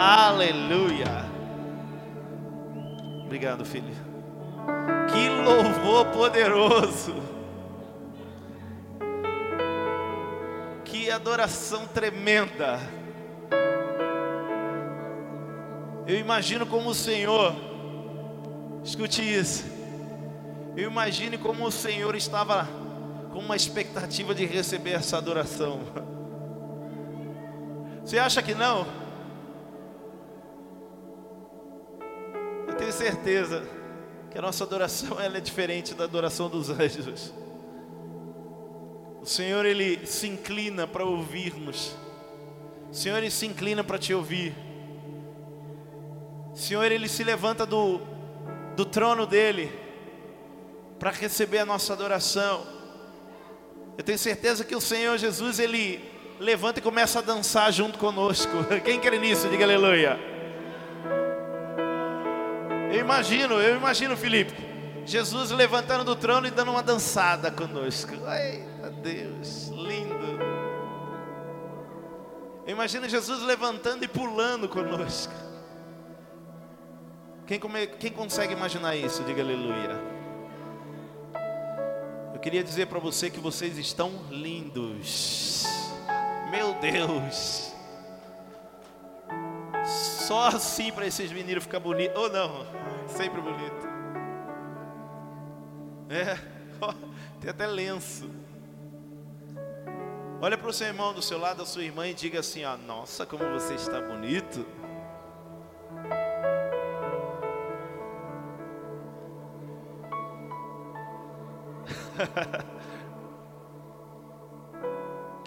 Aleluia. Obrigado, filho. Que louvor poderoso. Que adoração tremenda. Eu imagino como o Senhor, escute isso. Eu imagino como o Senhor estava com uma expectativa de receber essa adoração. Você acha que não? Certeza que a nossa adoração ela é diferente da adoração dos anjos. O Senhor ele se inclina para ouvir-nos. O Senhor ele se inclina para te ouvir. O Senhor ele se levanta do do trono dele para receber a nossa adoração. Eu tenho certeza que o Senhor Jesus ele levanta e começa a dançar junto conosco. Quem crê nisso, diga aleluia. Eu imagino, eu imagino, Felipe, Jesus levantando do trono e dando uma dançada conosco. Eita Deus, lindo. Eu imagino Jesus levantando e pulando conosco. Quem, come, quem consegue imaginar isso? Diga aleluia. Eu queria dizer para você que vocês estão lindos. Meu Deus. Só assim para esses meninos ficar bonitos. Ou não, sempre bonito. É, tem até lenço. Olha para o seu irmão do seu lado, a sua irmã, e diga assim: ó, Nossa, como você está bonito.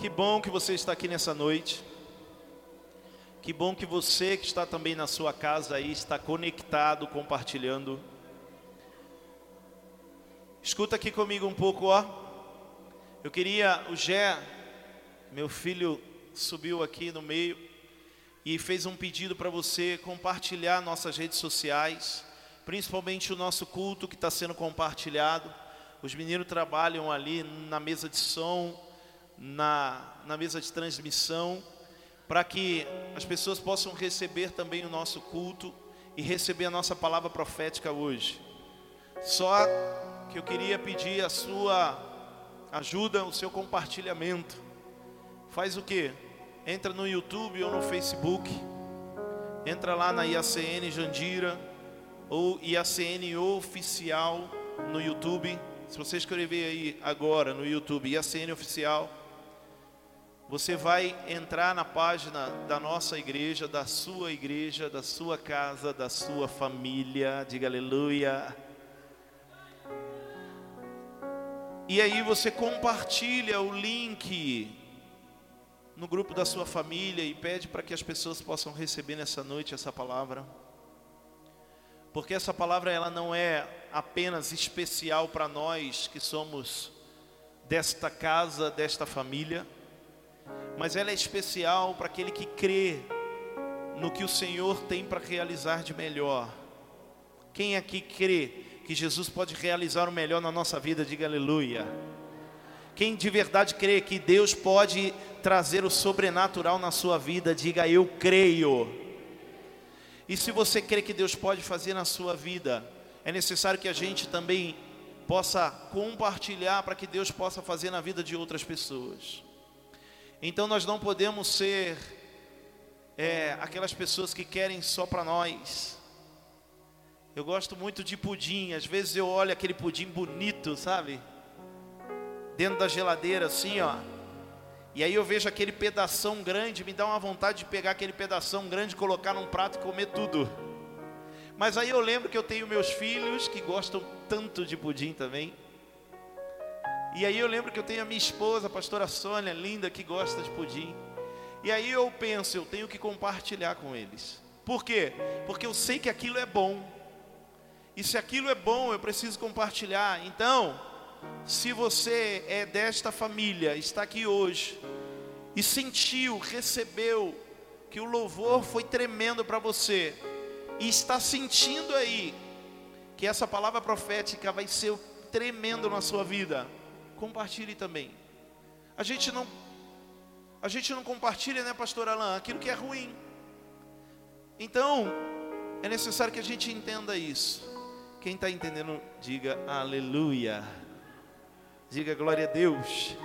Que bom que você está aqui nessa noite. Que bom que você que está também na sua casa aí está conectado, compartilhando. Escuta aqui comigo um pouco, ó. Eu queria o Gé, meu filho subiu aqui no meio e fez um pedido para você compartilhar nossas redes sociais, principalmente o nosso culto que está sendo compartilhado. Os meninos trabalham ali na mesa de som, na, na mesa de transmissão, para que as pessoas possam receber também o nosso culto e receber a nossa palavra profética hoje. Só que eu queria pedir a sua ajuda, o seu compartilhamento. Faz o que? Entra no YouTube ou no Facebook. Entra lá na IACN Jandira ou IACN Oficial no YouTube. Se você escrever aí agora no YouTube IACN Oficial, você vai entrar na página da nossa igreja, da sua igreja, da sua casa, da sua família. Diga aleluia. E aí você compartilha o link no grupo da sua família e pede para que as pessoas possam receber nessa noite essa palavra. Porque essa palavra ela não é apenas especial para nós que somos desta casa, desta família mas ela é especial para aquele que crê no que o Senhor tem para realizar de melhor. Quem aqui crê que Jesus pode realizar o melhor na nossa vida, diga aleluia. Quem de verdade crê que Deus pode trazer o sobrenatural na sua vida, diga eu creio. E se você crê que Deus pode fazer na sua vida, é necessário que a gente também possa compartilhar para que Deus possa fazer na vida de outras pessoas. Então nós não podemos ser é, aquelas pessoas que querem só para nós. Eu gosto muito de pudim. Às vezes eu olho aquele pudim bonito, sabe? Dentro da geladeira, assim, ó. E aí eu vejo aquele pedação grande, me dá uma vontade de pegar aquele pedação grande, colocar num prato e comer tudo. Mas aí eu lembro que eu tenho meus filhos que gostam tanto de pudim também. E aí eu lembro que eu tenho a minha esposa, a pastora Sônia, linda, que gosta de pudim. E aí eu penso, eu tenho que compartilhar com eles. Por quê? Porque eu sei que aquilo é bom. E se aquilo é bom, eu preciso compartilhar. Então, se você é desta família, está aqui hoje e sentiu, recebeu que o louvor foi tremendo para você e está sentindo aí que essa palavra profética vai ser tremendo na sua vida compartilhe também. A gente não a gente não compartilha, né, pastor Alain, aquilo que é ruim. Então, é necessário que a gente entenda isso. Quem está entendendo, diga aleluia. Diga glória a Deus.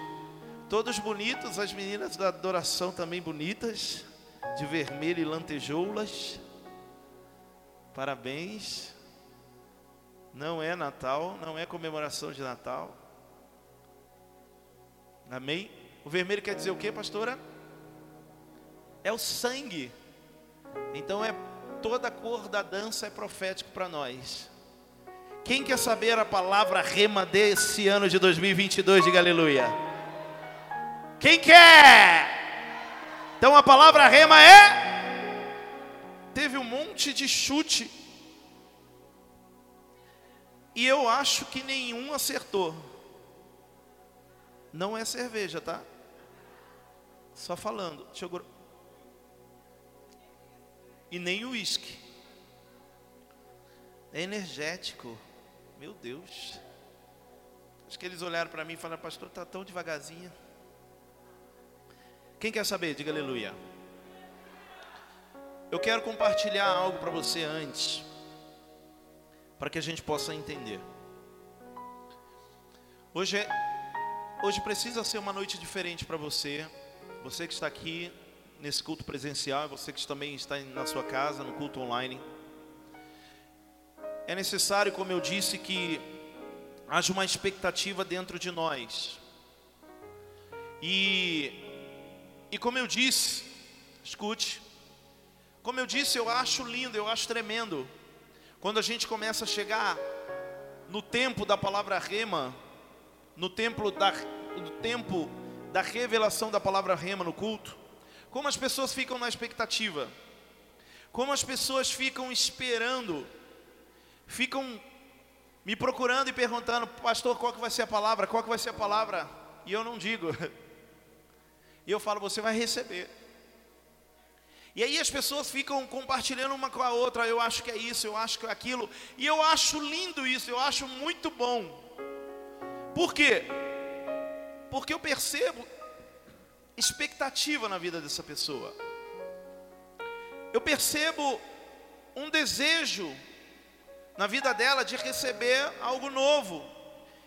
Todos bonitos, as meninas da adoração também bonitas, de vermelho e lantejoulas. Parabéns. Não é Natal, não é comemoração de Natal. Amém? O vermelho quer dizer o que, pastora? É o sangue. Então é toda a cor da dança é profético para nós. Quem quer saber a palavra rema desse ano de 2022? Diga aleluia. Quem quer? Então a palavra rema é. Teve um monte de chute. E eu acho que nenhum acertou. Não é cerveja, tá? Só falando. Deixa. E nem uísque. É energético. Meu Deus. Acho que eles olharam para mim e falaram, pastor, está tão devagarzinho. Quem quer saber? Diga aleluia. Eu quero compartilhar algo para você antes, para que a gente possa entender. Hoje, é, hoje precisa ser uma noite diferente para você. Você que está aqui nesse culto presencial, você que também está na sua casa, no culto online. É necessário, como eu disse, que haja uma expectativa dentro de nós. E, e como eu disse, escute, como eu disse, eu acho lindo, eu acho tremendo, quando a gente começa a chegar no tempo da palavra rema, no tempo da, no tempo da revelação da palavra rema no culto, como as pessoas ficam na expectativa, como as pessoas ficam esperando ficam me procurando e perguntando, pastor, qual que vai ser a palavra? Qual que vai ser a palavra? E eu não digo. E eu falo, você vai receber. E aí as pessoas ficam compartilhando uma com a outra, eu acho que é isso, eu acho que é aquilo. E eu acho lindo isso, eu acho muito bom. Por quê? Porque eu percebo expectativa na vida dessa pessoa. Eu percebo um desejo na vida dela de receber algo novo.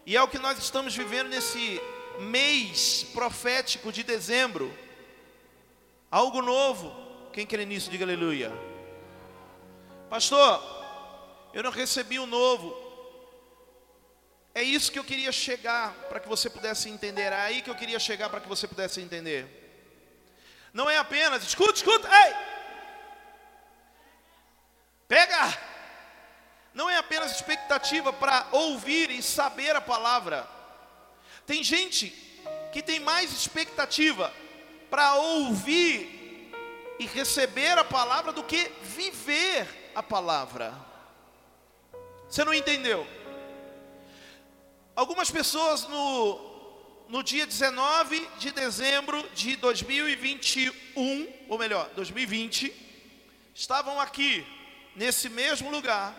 E é o que nós estamos vivendo nesse mês profético de dezembro. Algo novo. Quem crê nisso, diga aleluia. Pastor, eu não recebi o novo. É isso que eu queria chegar para que você pudesse entender. É aí que eu queria chegar para que você pudesse entender. Não é apenas, escuta, escuta, ei! Pega! não é apenas expectativa para ouvir e saber a palavra. Tem gente que tem mais expectativa para ouvir e receber a palavra do que viver a palavra. Você não entendeu? Algumas pessoas no, no dia 19 de dezembro de 2021, ou melhor, 2020, estavam aqui, nesse mesmo lugar,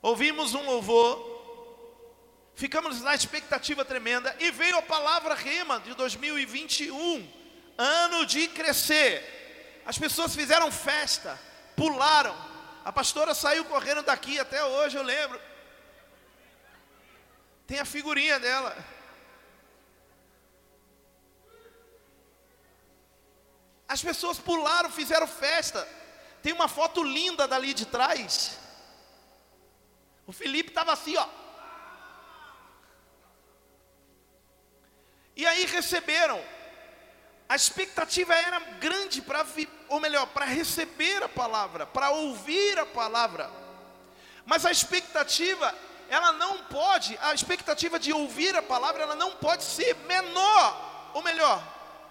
ouvimos um louvor, ficamos na expectativa tremenda e veio a palavra rema de 2021, ano de crescer. As pessoas fizeram festa, pularam. A pastora saiu correndo daqui até hoje, eu lembro. Tem a figurinha dela. As pessoas pularam, fizeram festa. Tem uma foto linda dali de trás. O Felipe estava assim, ó. E aí receberam. A expectativa era grande para, ou melhor, para receber a palavra, para ouvir a palavra. Mas a expectativa, ela não pode, a expectativa de ouvir a palavra, ela não pode ser menor, ou melhor,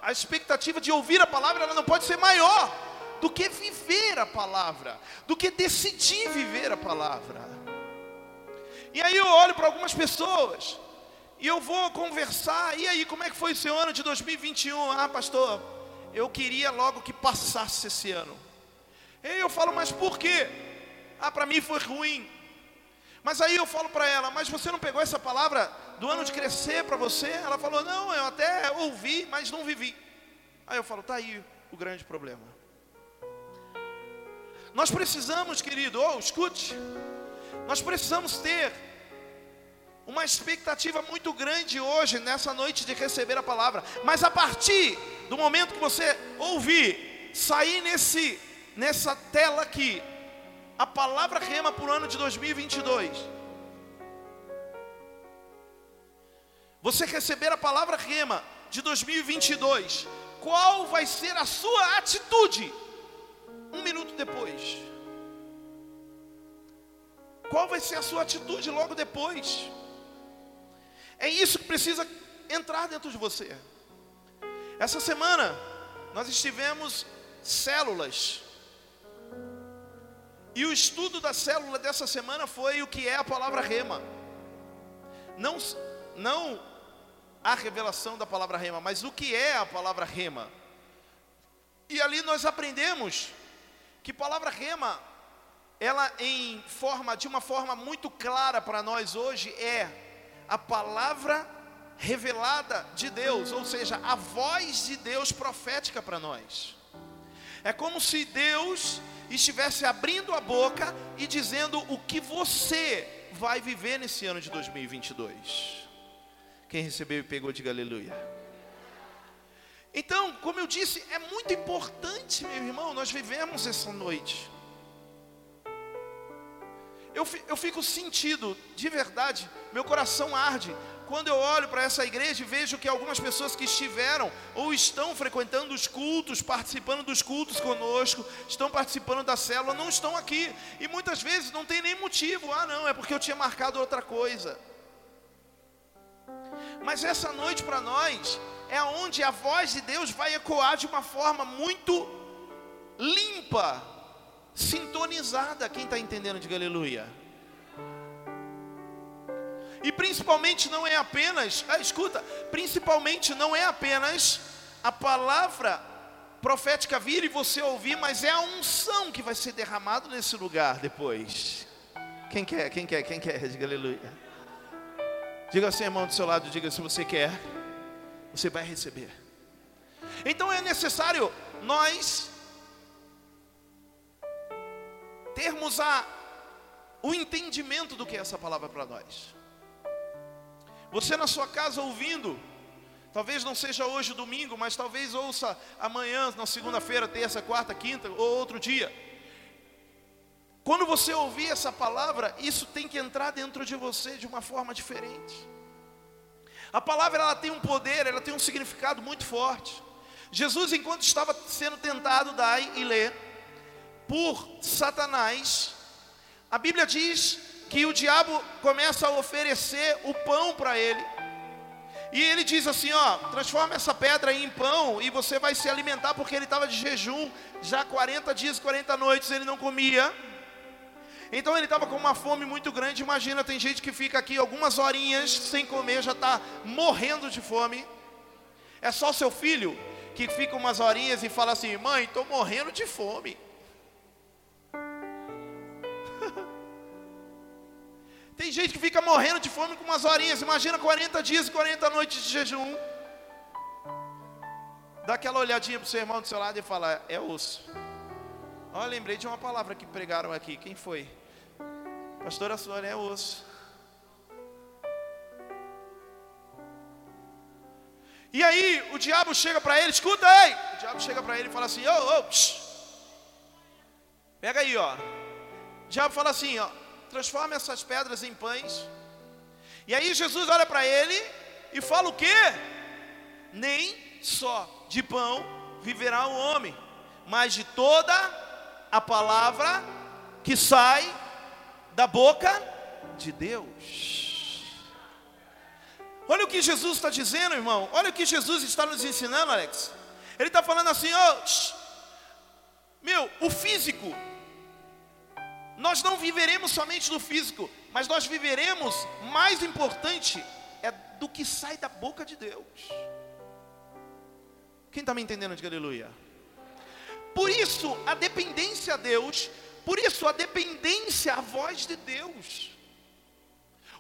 a expectativa de ouvir a palavra, ela não pode ser maior do que viver a palavra, do que decidir viver a palavra. E aí eu olho para algumas pessoas e eu vou conversar. E aí, como é que foi o seu ano de 2021? Ah, pastor, eu queria logo que passasse esse ano. E eu falo, mas por quê? Ah, para mim foi ruim. Mas aí eu falo para ela, mas você não pegou essa palavra do ano de crescer para você? Ela falou, não, eu até ouvi, mas não vivi. Aí eu falo, tá aí o grande problema. Nós precisamos, querido, ou oh, escute, nós precisamos ter uma expectativa muito grande hoje, nessa noite, de receber a palavra. Mas a partir do momento que você ouvir, sair nesse, nessa tela aqui, a palavra rema para o ano de 2022. Você receber a palavra rema de 2022, qual vai ser a sua atitude um minuto depois? Qual vai ser a sua atitude logo depois? É isso que precisa entrar dentro de você. Essa semana nós estivemos células. E o estudo da célula dessa semana foi o que é a palavra rema. Não não a revelação da palavra rema, mas o que é a palavra rema. E ali nós aprendemos que palavra rema ela em forma de uma forma muito clara para nós hoje é a palavra revelada de Deus, ou seja, a voz de Deus profética para nós. É como se Deus estivesse abrindo a boca e dizendo o que você vai viver nesse ano de 2022. Quem recebeu e pegou, diga aleluia. Então, como eu disse, é muito importante, meu irmão, nós vivemos essa noite eu, eu fico sentido, de verdade, meu coração arde, quando eu olho para essa igreja e vejo que algumas pessoas que estiveram ou estão frequentando os cultos, participando dos cultos conosco, estão participando da célula, não estão aqui. E muitas vezes não tem nem motivo. Ah, não, é porque eu tinha marcado outra coisa. Mas essa noite para nós é onde a voz de Deus vai ecoar de uma forma muito limpa, sintonizada. Quem está entendendo, diga aleluia. E principalmente não é apenas, ah, escuta, principalmente não é apenas a palavra profética vir e você ouvir, mas é a unção que vai ser derramado nesse lugar depois. Quem quer, quem quer, quem quer, diga aleluia. Diga assim, irmão do seu lado, diga se você quer, você vai receber. Então é necessário nós termos a, o entendimento do que é essa palavra para nós. Você na sua casa ouvindo, talvez não seja hoje domingo, mas talvez ouça amanhã, na segunda-feira, terça, quarta, quinta ou outro dia. Quando você ouvir essa palavra, isso tem que entrar dentro de você de uma forma diferente. A palavra ela tem um poder, ela tem um significado muito forte. Jesus, enquanto estava sendo tentado, dai e ler, por Satanás, a Bíblia diz que o diabo começa a oferecer o pão para ele. E ele diz assim: ó, transforma essa pedra em pão e você vai se alimentar, porque ele estava de jejum, já 40 dias, 40 noites ele não comia. Então ele estava com uma fome muito grande. Imagina, tem gente que fica aqui algumas horinhas sem comer, já está morrendo de fome. É só seu filho que fica umas horinhas e fala assim: mãe, estou morrendo de fome. Tem gente que fica morrendo de fome com umas horinhas. Imagina 40 dias e 40 noites de jejum. Dá aquela olhadinha para o seu irmão do seu lado e fala: É osso. Olha, lembrei de uma palavra que pregaram aqui. Quem foi? Pastora Sônia, é osso. E aí o diabo chega para ele, escuta aí. O diabo chega para ele e fala assim: Ô, oh, oh, Pega aí, ó. O diabo fala assim, ó transforma essas pedras em pães. E aí Jesus olha para ele e fala o quê? Nem só de pão viverá o homem, mas de toda a palavra que sai da boca de Deus. Olha o que Jesus está dizendo, irmão. Olha o que Jesus está nos ensinando, Alex. Ele está falando assim, ó, oh, meu, o físico nós não viveremos somente do físico, mas nós viveremos, mais importante, é do que sai da boca de Deus. Quem está me entendendo? Diga aleluia. Por isso, a dependência a Deus, por isso, a dependência à voz de Deus.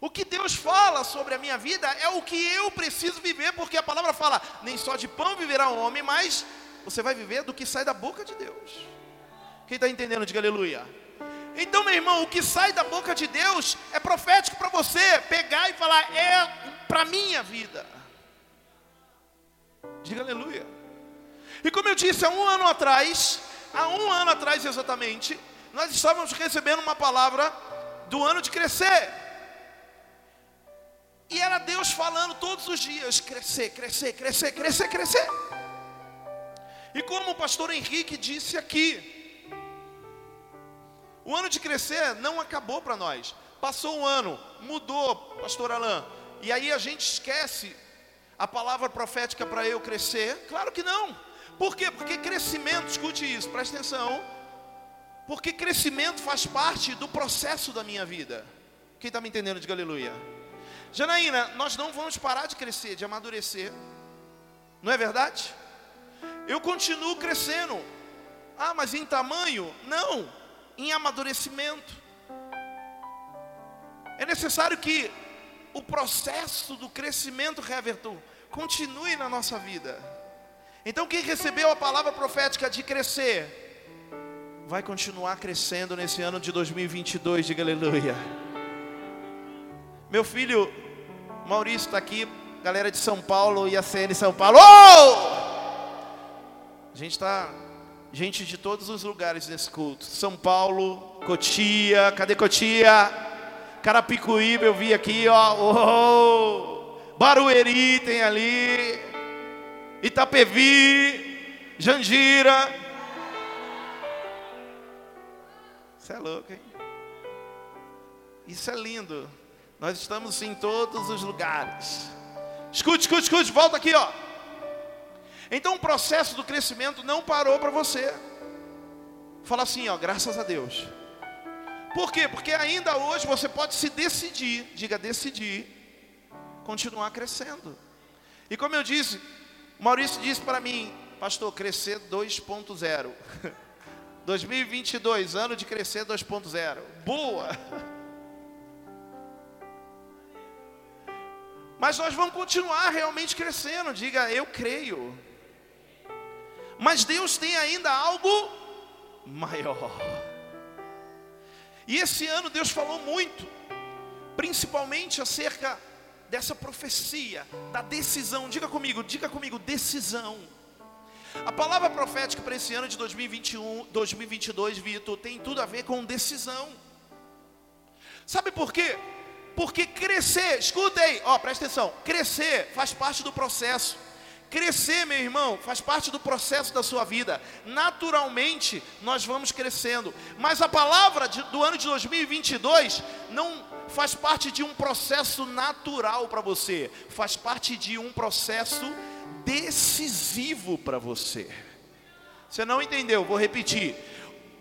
O que Deus fala sobre a minha vida é o que eu preciso viver, porque a palavra fala: nem só de pão viverá o homem, mas você vai viver do que sai da boca de Deus. Quem está entendendo, diga aleluia. Então, meu irmão, o que sai da boca de Deus é profético para você pegar e falar, é para minha vida. Diga aleluia. E como eu disse, há um ano atrás, há um ano atrás exatamente, nós estávamos recebendo uma palavra do ano de crescer. E era Deus falando todos os dias: crescer, crescer, crescer, crescer, crescer. E como o pastor Henrique disse aqui, o ano de crescer não acabou para nós. Passou um ano, mudou, pastor Alain. E aí a gente esquece a palavra profética para eu crescer? Claro que não. Por quê? Porque crescimento, escute isso, preste atenção. Porque crescimento faz parte do processo da minha vida. Quem está me entendendo, diga aleluia. Janaína, nós não vamos parar de crescer, de amadurecer. Não é verdade? Eu continuo crescendo. Ah, mas em tamanho? Não em amadurecimento. É necessário que o processo do crescimento, Reverton, continue na nossa vida. Então, quem recebeu a palavra profética de crescer, vai continuar crescendo nesse ano de 2022, diga aleluia. Meu filho Maurício está aqui, galera de São Paulo e a CN São Paulo. Oh! A gente está gente de todos os lugares nesse culto. São Paulo, Cotia, cadê Cotia? Carapicuíba eu vi aqui, ó. Oh, Barueri tem ali. Itapevi, Jandira. Isso é louco, hein? Isso é lindo. Nós estamos em todos os lugares. Escute, escute, escute, volta aqui, ó. Então o processo do crescimento não parou para você. Fala assim, ó, graças a Deus. Por quê? Porque ainda hoje você pode se decidir, diga decidir, continuar crescendo. E como eu disse, Maurício disse para mim, pastor, crescer 2.0. 2022, ano de crescer 2.0. Boa! Mas nós vamos continuar realmente crescendo. Diga, eu creio. Mas Deus tem ainda algo maior. E esse ano Deus falou muito, principalmente acerca dessa profecia, da decisão. Diga comigo, diga comigo, decisão. A palavra profética para esse ano de 2021, 2022, Vitor, tem tudo a ver com decisão. Sabe por quê? Porque crescer, escuta aí, ó, presta atenção, crescer faz parte do processo. Crescer, meu irmão, faz parte do processo da sua vida. Naturalmente, nós vamos crescendo. Mas a palavra de, do ano de 2022 não faz parte de um processo natural para você, faz parte de um processo decisivo para você. Você não entendeu? Vou repetir.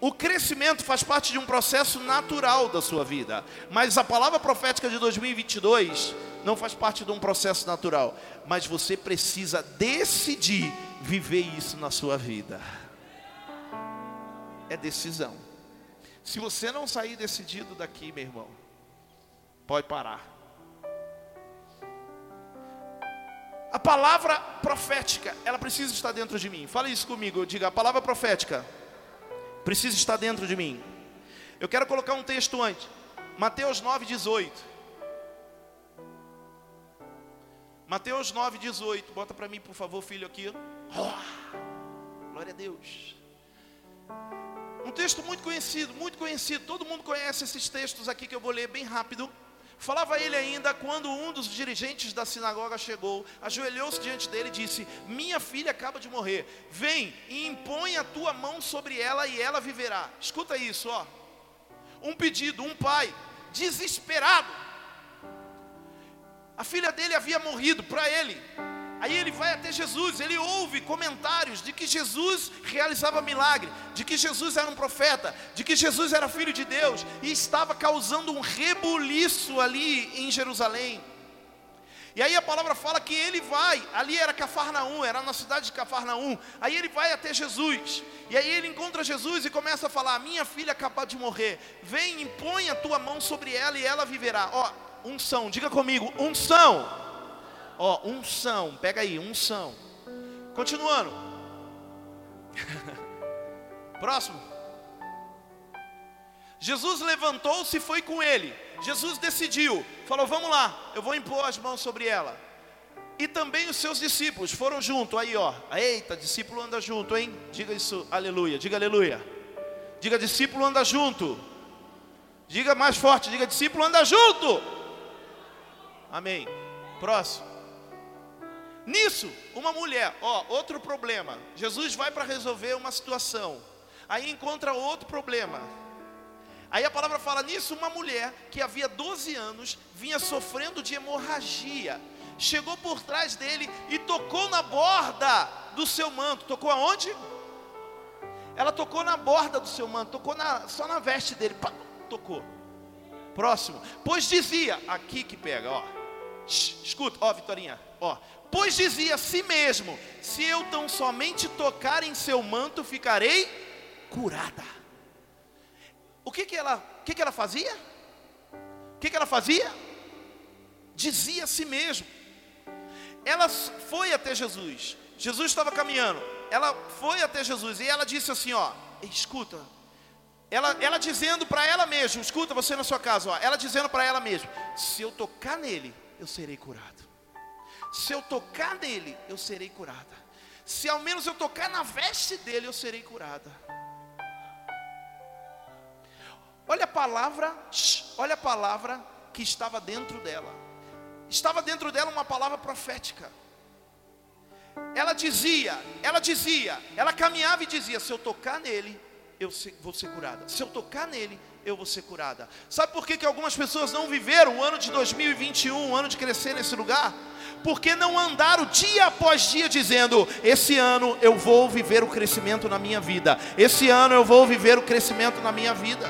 O crescimento faz parte de um processo natural da sua vida, mas a palavra profética de 2022 não faz parte de um processo natural, mas você precisa decidir viver isso na sua vida. É decisão. Se você não sair decidido daqui, meu irmão, pode parar. A palavra profética, ela precisa estar dentro de mim. Fala isso comigo, diga, a palavra profética precisa estar dentro de mim. Eu quero colocar um texto antes. Mateus 9:18. Mateus 9:18. Bota para mim, por favor, filho aqui. Oh, glória a Deus. Um texto muito conhecido, muito conhecido. Todo mundo conhece esses textos aqui que eu vou ler bem rápido. Falava ele ainda quando um dos dirigentes da sinagoga chegou, ajoelhou-se diante dele e disse: Minha filha acaba de morrer, vem e impõe a tua mão sobre ela e ela viverá. Escuta isso, ó. Um pedido, um pai, desesperado. A filha dele havia morrido para ele, Aí ele vai até Jesus, ele ouve comentários de que Jesus realizava milagre, de que Jesus era um profeta, de que Jesus era filho de Deus e estava causando um rebuliço ali em Jerusalém. E aí a palavra fala que ele vai, ali era Cafarnaum, era na cidade de Cafarnaum. Aí ele vai até Jesus. E aí ele encontra Jesus e começa a falar: "Minha filha acabou de morrer. Vem, impõe a tua mão sobre ela e ela viverá." Ó, unção, diga comigo, unção. Ó, unção, pega aí, unção. Continuando. Próximo. Jesus levantou-se e foi com ele. Jesus decidiu, falou: Vamos lá, eu vou impor as mãos sobre ela. E também os seus discípulos foram junto. Aí, ó, eita, discípulo anda junto, hein? Diga isso, aleluia, diga aleluia. Diga discípulo anda junto. Diga mais forte, diga discípulo anda junto. Amém. Próximo. Nisso, uma mulher, ó, outro problema. Jesus vai para resolver uma situação. Aí encontra outro problema. Aí a palavra fala nisso, uma mulher que havia 12 anos vinha sofrendo de hemorragia. Chegou por trás dele e tocou na borda do seu manto. Tocou aonde? Ela tocou na borda do seu manto, tocou na, só na veste dele. Pá, tocou. Próximo. Pois dizia, aqui que pega, ó. Escuta, ó, Vitorinha, ó. Pois dizia a si mesmo: Se eu tão somente tocar em seu manto, ficarei curada. O que que ela, que que ela fazia? O que que ela fazia? Dizia a si mesmo. Ela foi até Jesus. Jesus estava caminhando. Ela foi até Jesus e ela disse assim, ó, escuta. Ela, ela dizendo para ela mesma, escuta você na sua casa, ó, ela dizendo para ela mesma, se eu tocar nele, eu serei curado. Se eu tocar nele, eu serei curada. Se ao menos eu tocar na veste dele, eu serei curada. Olha a palavra, olha a palavra que estava dentro dela. Estava dentro dela uma palavra profética. Ela dizia, ela dizia, ela caminhava e dizia: se eu tocar nele, eu vou ser curada. Se eu tocar nele, eu vou ser curada. Sabe por que, que algumas pessoas não viveram o ano de 2021, o ano de crescer nesse lugar? Porque não andaram dia após dia dizendo: esse ano eu vou viver o crescimento na minha vida, esse ano eu vou viver o crescimento na minha vida.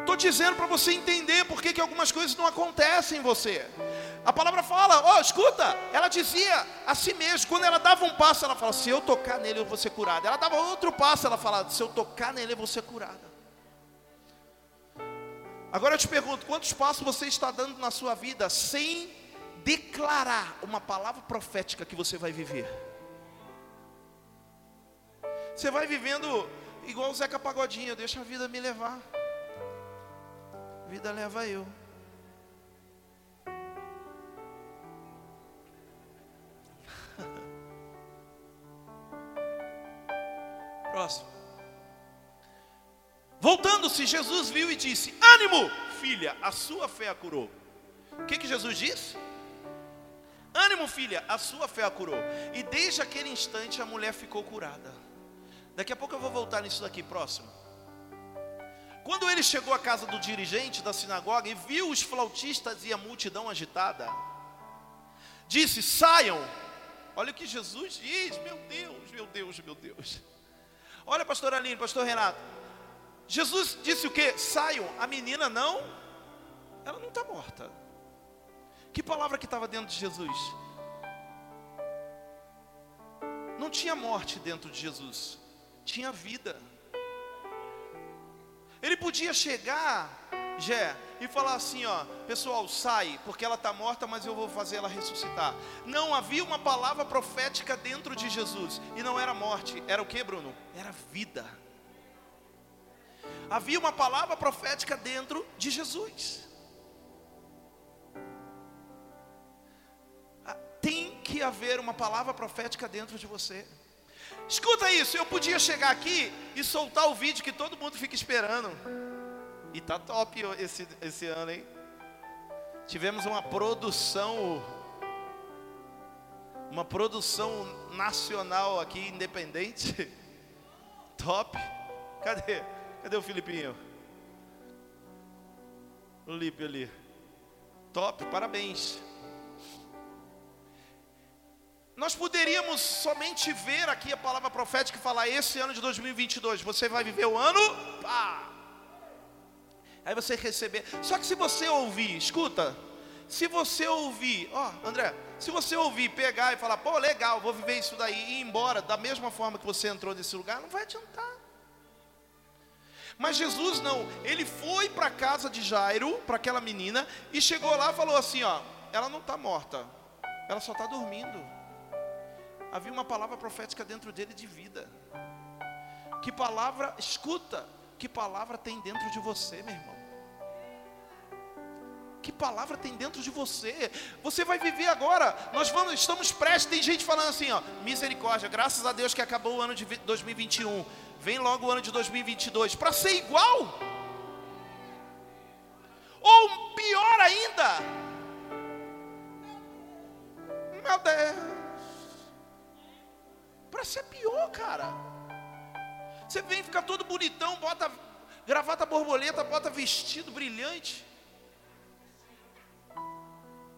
Estou dizendo para você entender por que, que algumas coisas não acontecem em você. A palavra fala, oh, escuta, ela dizia a si mesma, quando ela dava um passo, ela fala, se eu tocar nele eu vou ser curada. Ela dava outro passo, ela fala, se eu tocar nele eu vou ser curada. Agora eu te pergunto, quantos passos você está dando na sua vida sem declarar uma palavra profética que você vai viver? Você vai vivendo igual o Zeca Pagodinho, deixa a vida me levar. A vida leva eu. Próximo. Voltando-se, Jesus viu e disse: Ânimo, filha, a sua fé a curou. O que, que Jesus disse? Ânimo, filha, a sua fé a curou. E desde aquele instante a mulher ficou curada. Daqui a pouco eu vou voltar nisso daqui, próximo. Quando ele chegou à casa do dirigente da sinagoga e viu os flautistas e a multidão agitada, disse: Saiam. Olha o que Jesus diz, meu Deus, meu Deus, meu Deus. Olha, pastor Aline, pastor Renato. Jesus disse o que? Saiam. A menina não, ela não está morta. Que palavra que estava dentro de Jesus? Não tinha morte dentro de Jesus, tinha vida. Ele podia chegar, Jé, e falar assim, ó, pessoal, sai, porque ela está morta, mas eu vou fazer ela ressuscitar. Não, havia uma palavra profética dentro de Jesus, e não era morte, era o que, Bruno? Era vida. Havia uma palavra profética dentro de Jesus. Ah, tem que haver uma palavra profética dentro de você. Escuta isso, eu podia chegar aqui e soltar o vídeo que todo mundo fica esperando. E tá top esse, esse ano, hein? Tivemos uma produção, uma produção nacional aqui, independente. Top. Cadê? Cadê o Filipinho? O Lipe ali. Top, parabéns. Nós poderíamos somente ver aqui a palavra profética e falar: esse ano de 2022, você vai viver o ano. Pá! Aí você receber. Só que se você ouvir, escuta, se você ouvir, ó, André, se você ouvir, pegar e falar, pô, legal, vou viver isso daí e ir embora da mesma forma que você entrou nesse lugar, não vai adiantar. Mas Jesus não, ele foi para a casa de Jairo, para aquela menina, e chegou lá e falou assim: ó, ela não está morta, ela só está dormindo. Havia uma palavra profética dentro dele de vida Que palavra, escuta, que palavra tem dentro de você, meu irmão? Que palavra tem dentro de você? Você vai viver agora. Nós vamos, estamos prestes. Tem gente falando assim, ó, misericórdia. Graças a Deus que acabou o ano de 2021. Vem logo o ano de 2022 para ser igual. Ou pior ainda. Meu Deus. Para ser pior, cara. Você vem ficar todo bonitão, bota gravata borboleta, bota vestido brilhante.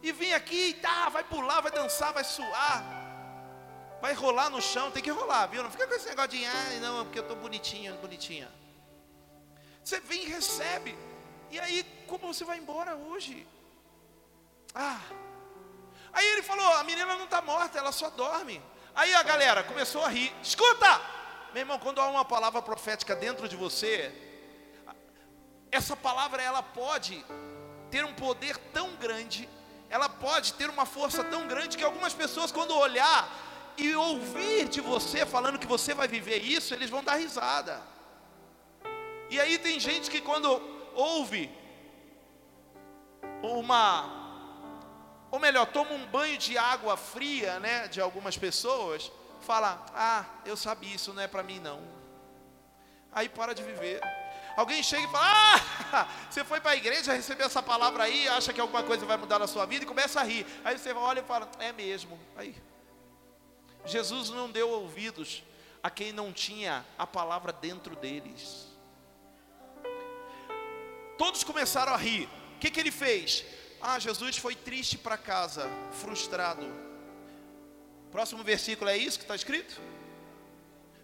E vem aqui e tá, vai pular, vai dançar, vai suar. Vai rolar no chão, tem que rolar, viu? Não fica com esse negócio de, ah, não, porque eu estou bonitinha, bonitinha. Você vem e recebe. E aí, como você vai embora hoje? Ah. Aí ele falou: a menina não está morta, ela só dorme. Aí a galera começou a rir. Escuta! Meu irmão, quando há uma palavra profética dentro de você, essa palavra ela pode ter um poder tão grande, ela pode ter uma força tão grande que algumas pessoas quando olhar e ouvir de você falando que você vai viver isso, eles vão dar risada. E aí tem gente que quando ouve uma ou melhor, toma um banho de água fria, né, de algumas pessoas, fala: "Ah, eu sabia isso não é para mim não". Aí para de viver. Alguém chega e fala: Ah, você foi para a igreja, recebeu essa palavra aí, acha que alguma coisa vai mudar na sua vida e começa a rir. Aí você olha e fala: É mesmo. Aí. Jesus não deu ouvidos a quem não tinha a palavra dentro deles. Todos começaram a rir. O que, que ele fez? Ah, Jesus foi triste para casa, frustrado. Próximo versículo é isso que está escrito?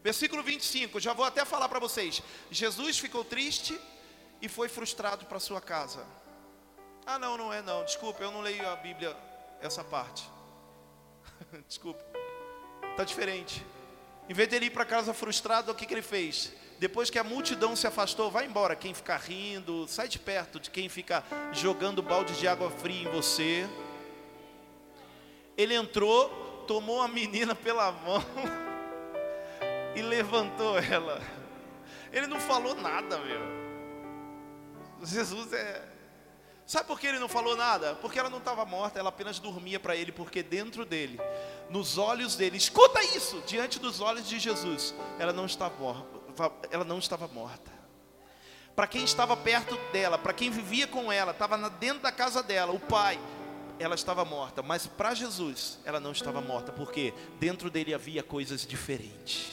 Versículo 25, já vou até falar para vocês. Jesus ficou triste e foi frustrado para sua casa. Ah, não, não é não. Desculpa, eu não leio a Bíblia essa parte. Desculpa. Tá diferente. Em vez de ele ir para casa frustrado, o que, que ele fez? Depois que a multidão se afastou, vai embora. Quem fica rindo, sai de perto de quem fica jogando balde de água fria em você. Ele entrou, tomou a menina pela mão e levantou ela. Ele não falou nada, meu. Jesus é. Sabe por que ele não falou nada? Porque ela não estava morta, ela apenas dormia para ele, porque dentro dele, nos olhos dele, escuta isso, diante dos olhos de Jesus, ela não estava morta. Ela não estava morta. Para quem estava perto dela, para quem vivia com ela, estava dentro da casa dela, o pai, ela estava morta, mas para Jesus ela não estava morta, porque dentro dele havia coisas diferentes.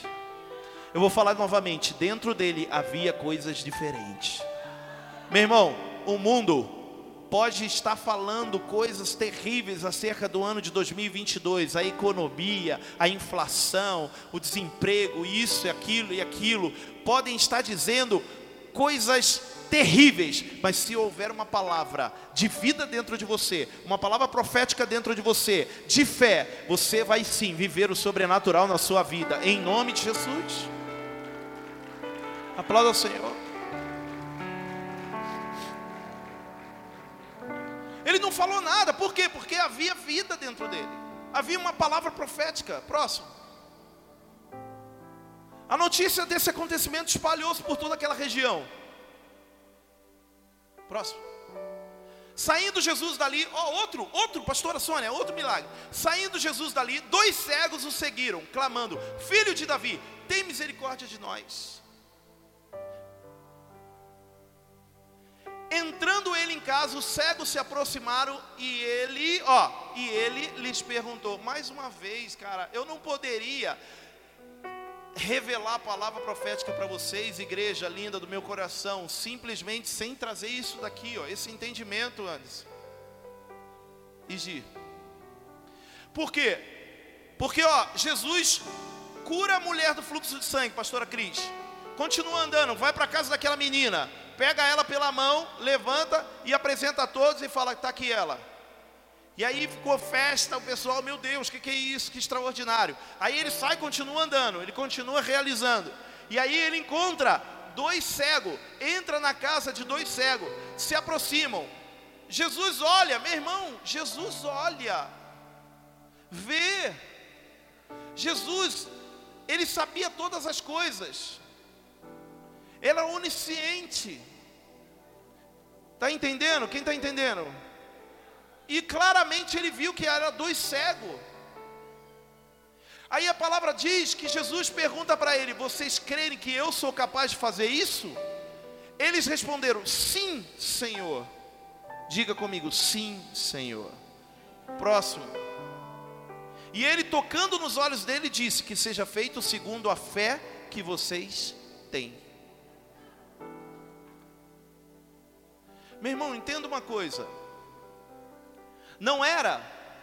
Eu vou falar novamente, dentro dele havia coisas diferentes. Meu irmão, o mundo pode estar falando coisas terríveis acerca do ano de 2022, a economia, a inflação, o desemprego, isso e aquilo e aquilo, podem estar dizendo coisas terríveis, mas se houver uma palavra de vida dentro de você, uma palavra profética dentro de você, de fé, você vai sim viver o sobrenatural na sua vida, em nome de Jesus. Aplauda o Senhor. Ele não falou nada, por quê? Porque havia vida dentro dele, havia uma palavra profética. Próximo. A notícia desse acontecimento espalhou-se por toda aquela região. Próximo. Saindo Jesus dali, oh, outro, outro, pastora Sônia, outro milagre. Saindo Jesus dali, dois cegos o seguiram, clamando: Filho de Davi, tem misericórdia de nós. Entrando ele em casa, os cegos se aproximaram e ele, ó, e ele lhes perguntou: mais uma vez, cara, eu não poderia revelar a palavra profética para vocês, igreja linda do meu coração, simplesmente sem trazer isso daqui, ó, esse entendimento antes. E Por quê? Porque, ó, Jesus cura a mulher do fluxo de sangue, pastora Cris. Continua andando, vai para casa daquela menina pega ela pela mão, levanta e apresenta a todos e fala: está aqui ela. E aí ficou festa, o pessoal, meu Deus, o que, que é isso? Que extraordinário. Aí ele sai continua andando, ele continua realizando. E aí ele encontra dois cegos, entra na casa de dois cegos, se aproximam. Jesus olha, meu irmão, Jesus olha, vê. Jesus, ele sabia todas as coisas. Ele é onisciente. Está entendendo? Quem está entendendo? E claramente ele viu que era dois cegos. Aí a palavra diz que Jesus pergunta para ele: Vocês creem que eu sou capaz de fazer isso? Eles responderam: Sim, Senhor. Diga comigo: Sim, Senhor. Próximo. E ele, tocando nos olhos dele, disse: Que seja feito segundo a fé que vocês têm. Meu irmão, entenda uma coisa. Não era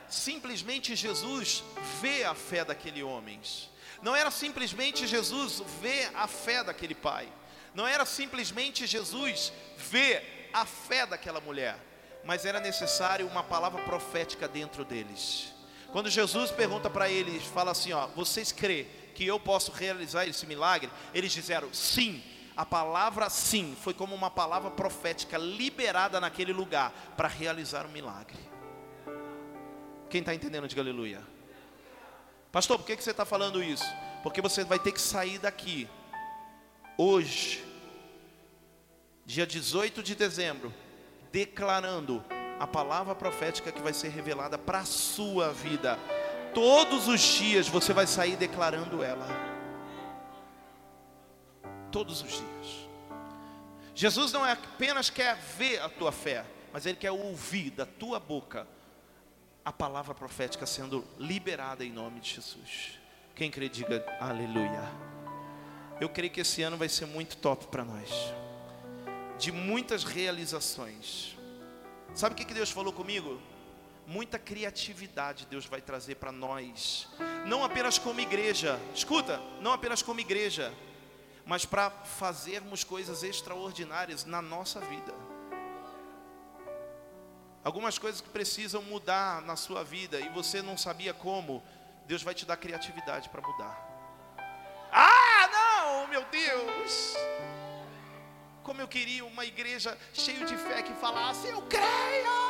simplesmente Jesus ver a fé daquele homem. Não era simplesmente Jesus ver a fé daquele pai. Não era simplesmente Jesus ver a fé daquela mulher. Mas era necessário uma palavra profética dentro deles. Quando Jesus pergunta para eles, fala assim: ó, vocês crê que eu posso realizar esse milagre? Eles disseram sim. A palavra sim foi como uma palavra profética liberada naquele lugar para realizar o um milagre. Quem está entendendo, diga aleluia. Pastor, por que, que você está falando isso? Porque você vai ter que sair daqui, hoje, dia 18 de dezembro, declarando a palavra profética que vai ser revelada para a sua vida. Todos os dias você vai sair declarando ela. Todos os dias. Jesus não é apenas quer ver a tua fé, mas ele quer ouvir da tua boca a palavra profética sendo liberada em nome de Jesus. Quem crê, diga aleluia. Eu creio que esse ano vai ser muito top para nós, de muitas realizações. Sabe o que Deus falou comigo? Muita criatividade Deus vai trazer para nós, não apenas como igreja, escuta, não apenas como igreja, mas para fazermos coisas extraordinárias na nossa vida algumas coisas que precisam mudar na sua vida e você não sabia como, Deus vai te dar criatividade para mudar. Ah, não, meu Deus! Como eu queria uma igreja cheia de fé que falasse: Eu creio!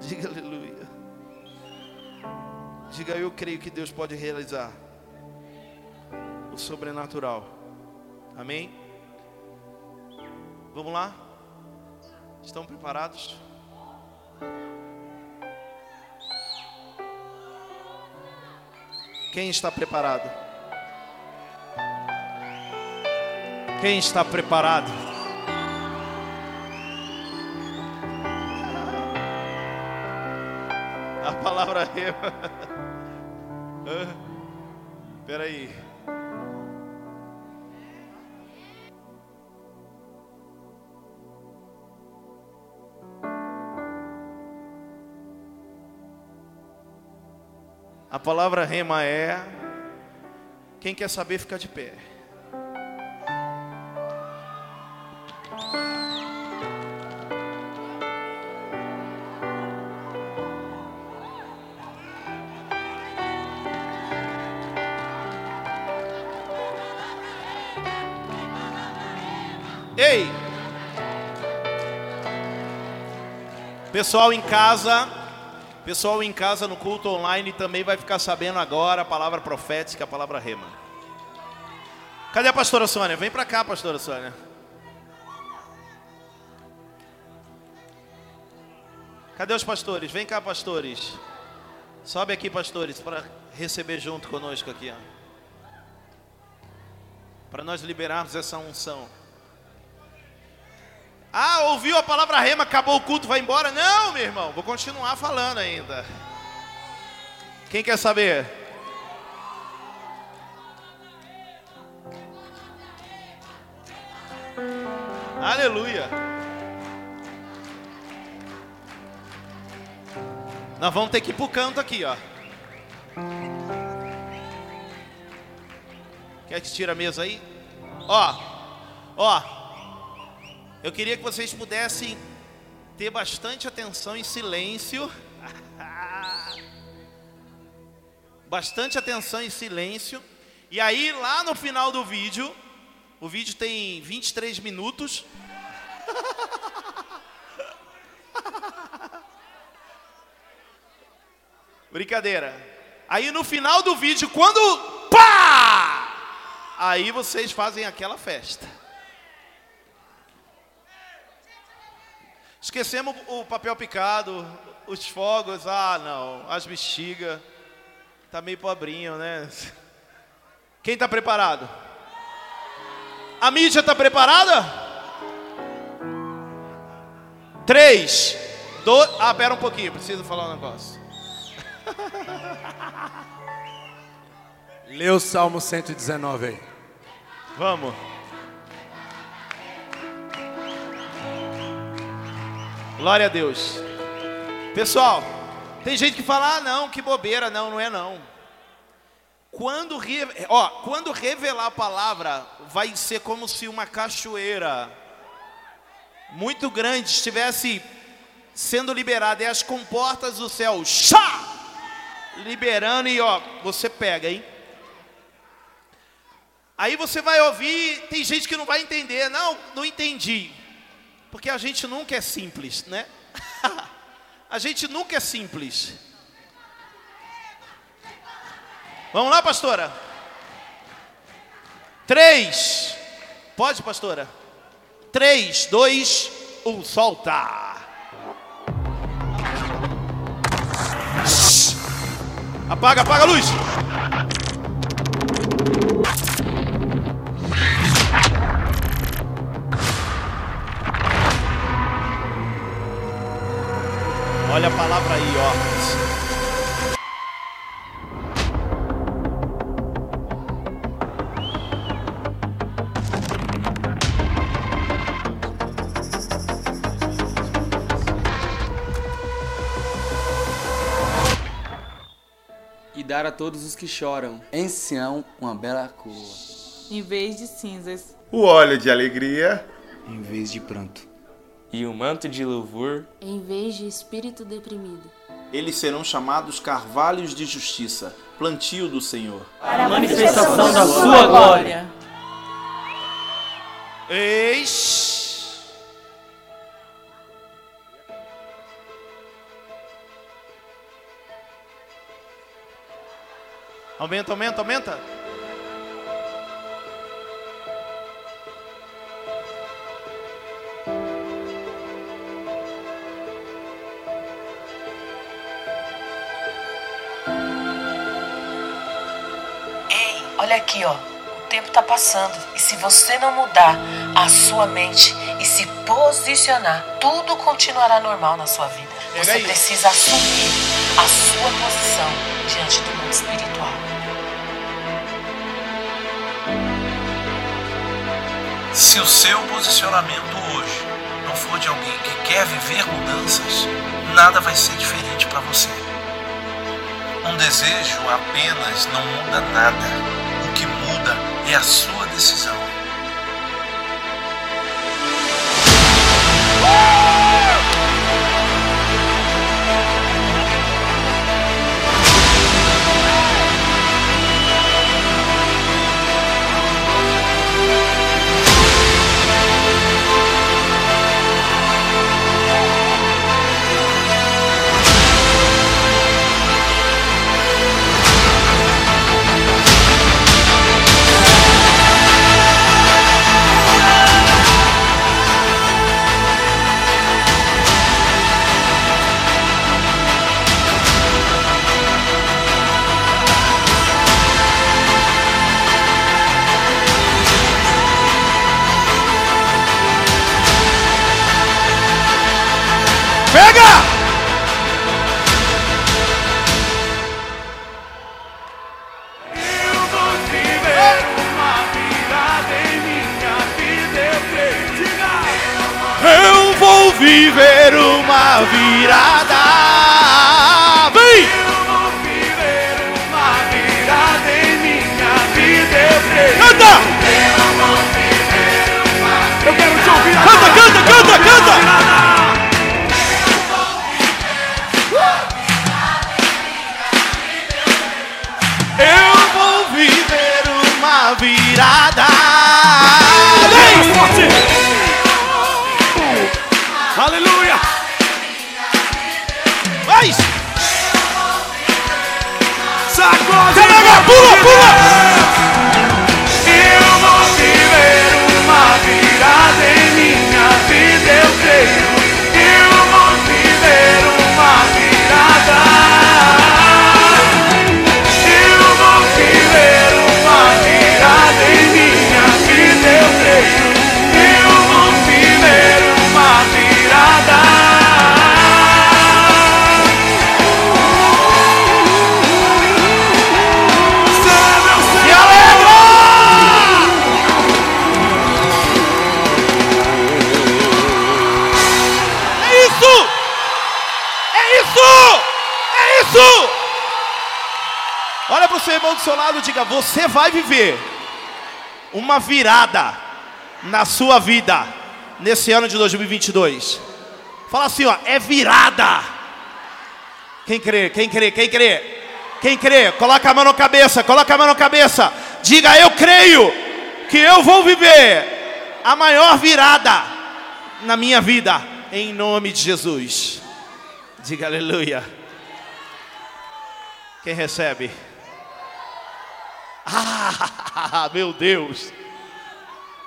Diga aleluia. Diga eu creio que Deus pode realizar sobrenatural. Amém? Vamos lá? Estão preparados? Quem está preparado? Quem está preparado? A palavra rema. Espera aí. A palavra rema é: quem quer saber, fica de pé. Ei! Pessoal em casa, Pessoal em casa no culto online também vai ficar sabendo agora a palavra profética, a palavra rema. Cadê a pastora Sônia? Vem para cá, pastora Sônia. Cadê os pastores? Vem cá, pastores. Sobe aqui, pastores, para receber junto conosco aqui. Para nós liberarmos essa unção. Ah, ouviu a palavra rema, acabou o culto, vai embora? Não, meu irmão, vou continuar falando ainda. Quem quer saber? Aleluia. Nós vamos ter que ir pro canto aqui, ó. Quer que tire a mesa aí? Ó, ó. Eu queria que vocês pudessem ter bastante atenção em silêncio. bastante atenção em silêncio. E aí, lá no final do vídeo, o vídeo tem 23 minutos. Brincadeira. Aí no final do vídeo, quando pá! Aí vocês fazem aquela festa. Esquecemos o papel picado, os fogos, ah não, as bexigas. Tá meio pobrinho, né? Quem está preparado? A mídia está preparada? Três, dois. Ah, pera um pouquinho, preciso falar um negócio. Lê o Salmo 119 aí. Vamos. Glória a Deus. Pessoal, tem gente que fala, ah não, que bobeira, não, não é não. Quando, ó, quando revelar a palavra, vai ser como se uma cachoeira muito grande estivesse sendo liberada, e as comportas do céu, chá, liberando, e ó, você pega, hein? Aí você vai ouvir, tem gente que não vai entender, não, não entendi, porque a gente nunca é simples, né? a gente nunca é simples. Vamos lá, pastora? Três. Pode, pastora? Três, dois, um, solta. Apaga, apaga a luz. Olha a palavra aí, ó. dar a todos os que choram. Em Sião, uma bela coroa. Em vez de cinzas. O óleo de alegria. Em vez de pranto. E o manto de louvor. Em vez de espírito deprimido. Eles serão chamados carvalhos de justiça, plantio do Senhor. Para a manifestação da sua glória. Eis Aumenta, aumenta, aumenta. Aqui, ó. O tempo tá passando e se você não mudar a sua mente e se posicionar, tudo continuará normal na sua vida. Você precisa assumir a sua posição diante do mundo espiritual. Se o seu posicionamento hoje não for de alguém que quer viver mudanças, nada vai ser diferente para você. Um desejo apenas não muda nada. É a sua decisão. Viver uma virada. Vem! Eu viver uma virada em minha vida. Eu. Canta! Eu quero te ouvir. Canta, canta, canta, canta! Eu vou viver uma virada. Vem! Forte! mais. Sacode! Caraca, pula! Seu lado diga: Você vai viver uma virada na sua vida nesse ano de 2022. Fala assim, ó, é virada. Quem crê? Quem crê? Quem crê? Quem crê? Coloca a mão na cabeça, coloca a mão na cabeça. Diga, eu creio que eu vou viver a maior virada na minha vida, em nome de Jesus. Diga aleluia. Quem recebe? Ah, meu Deus.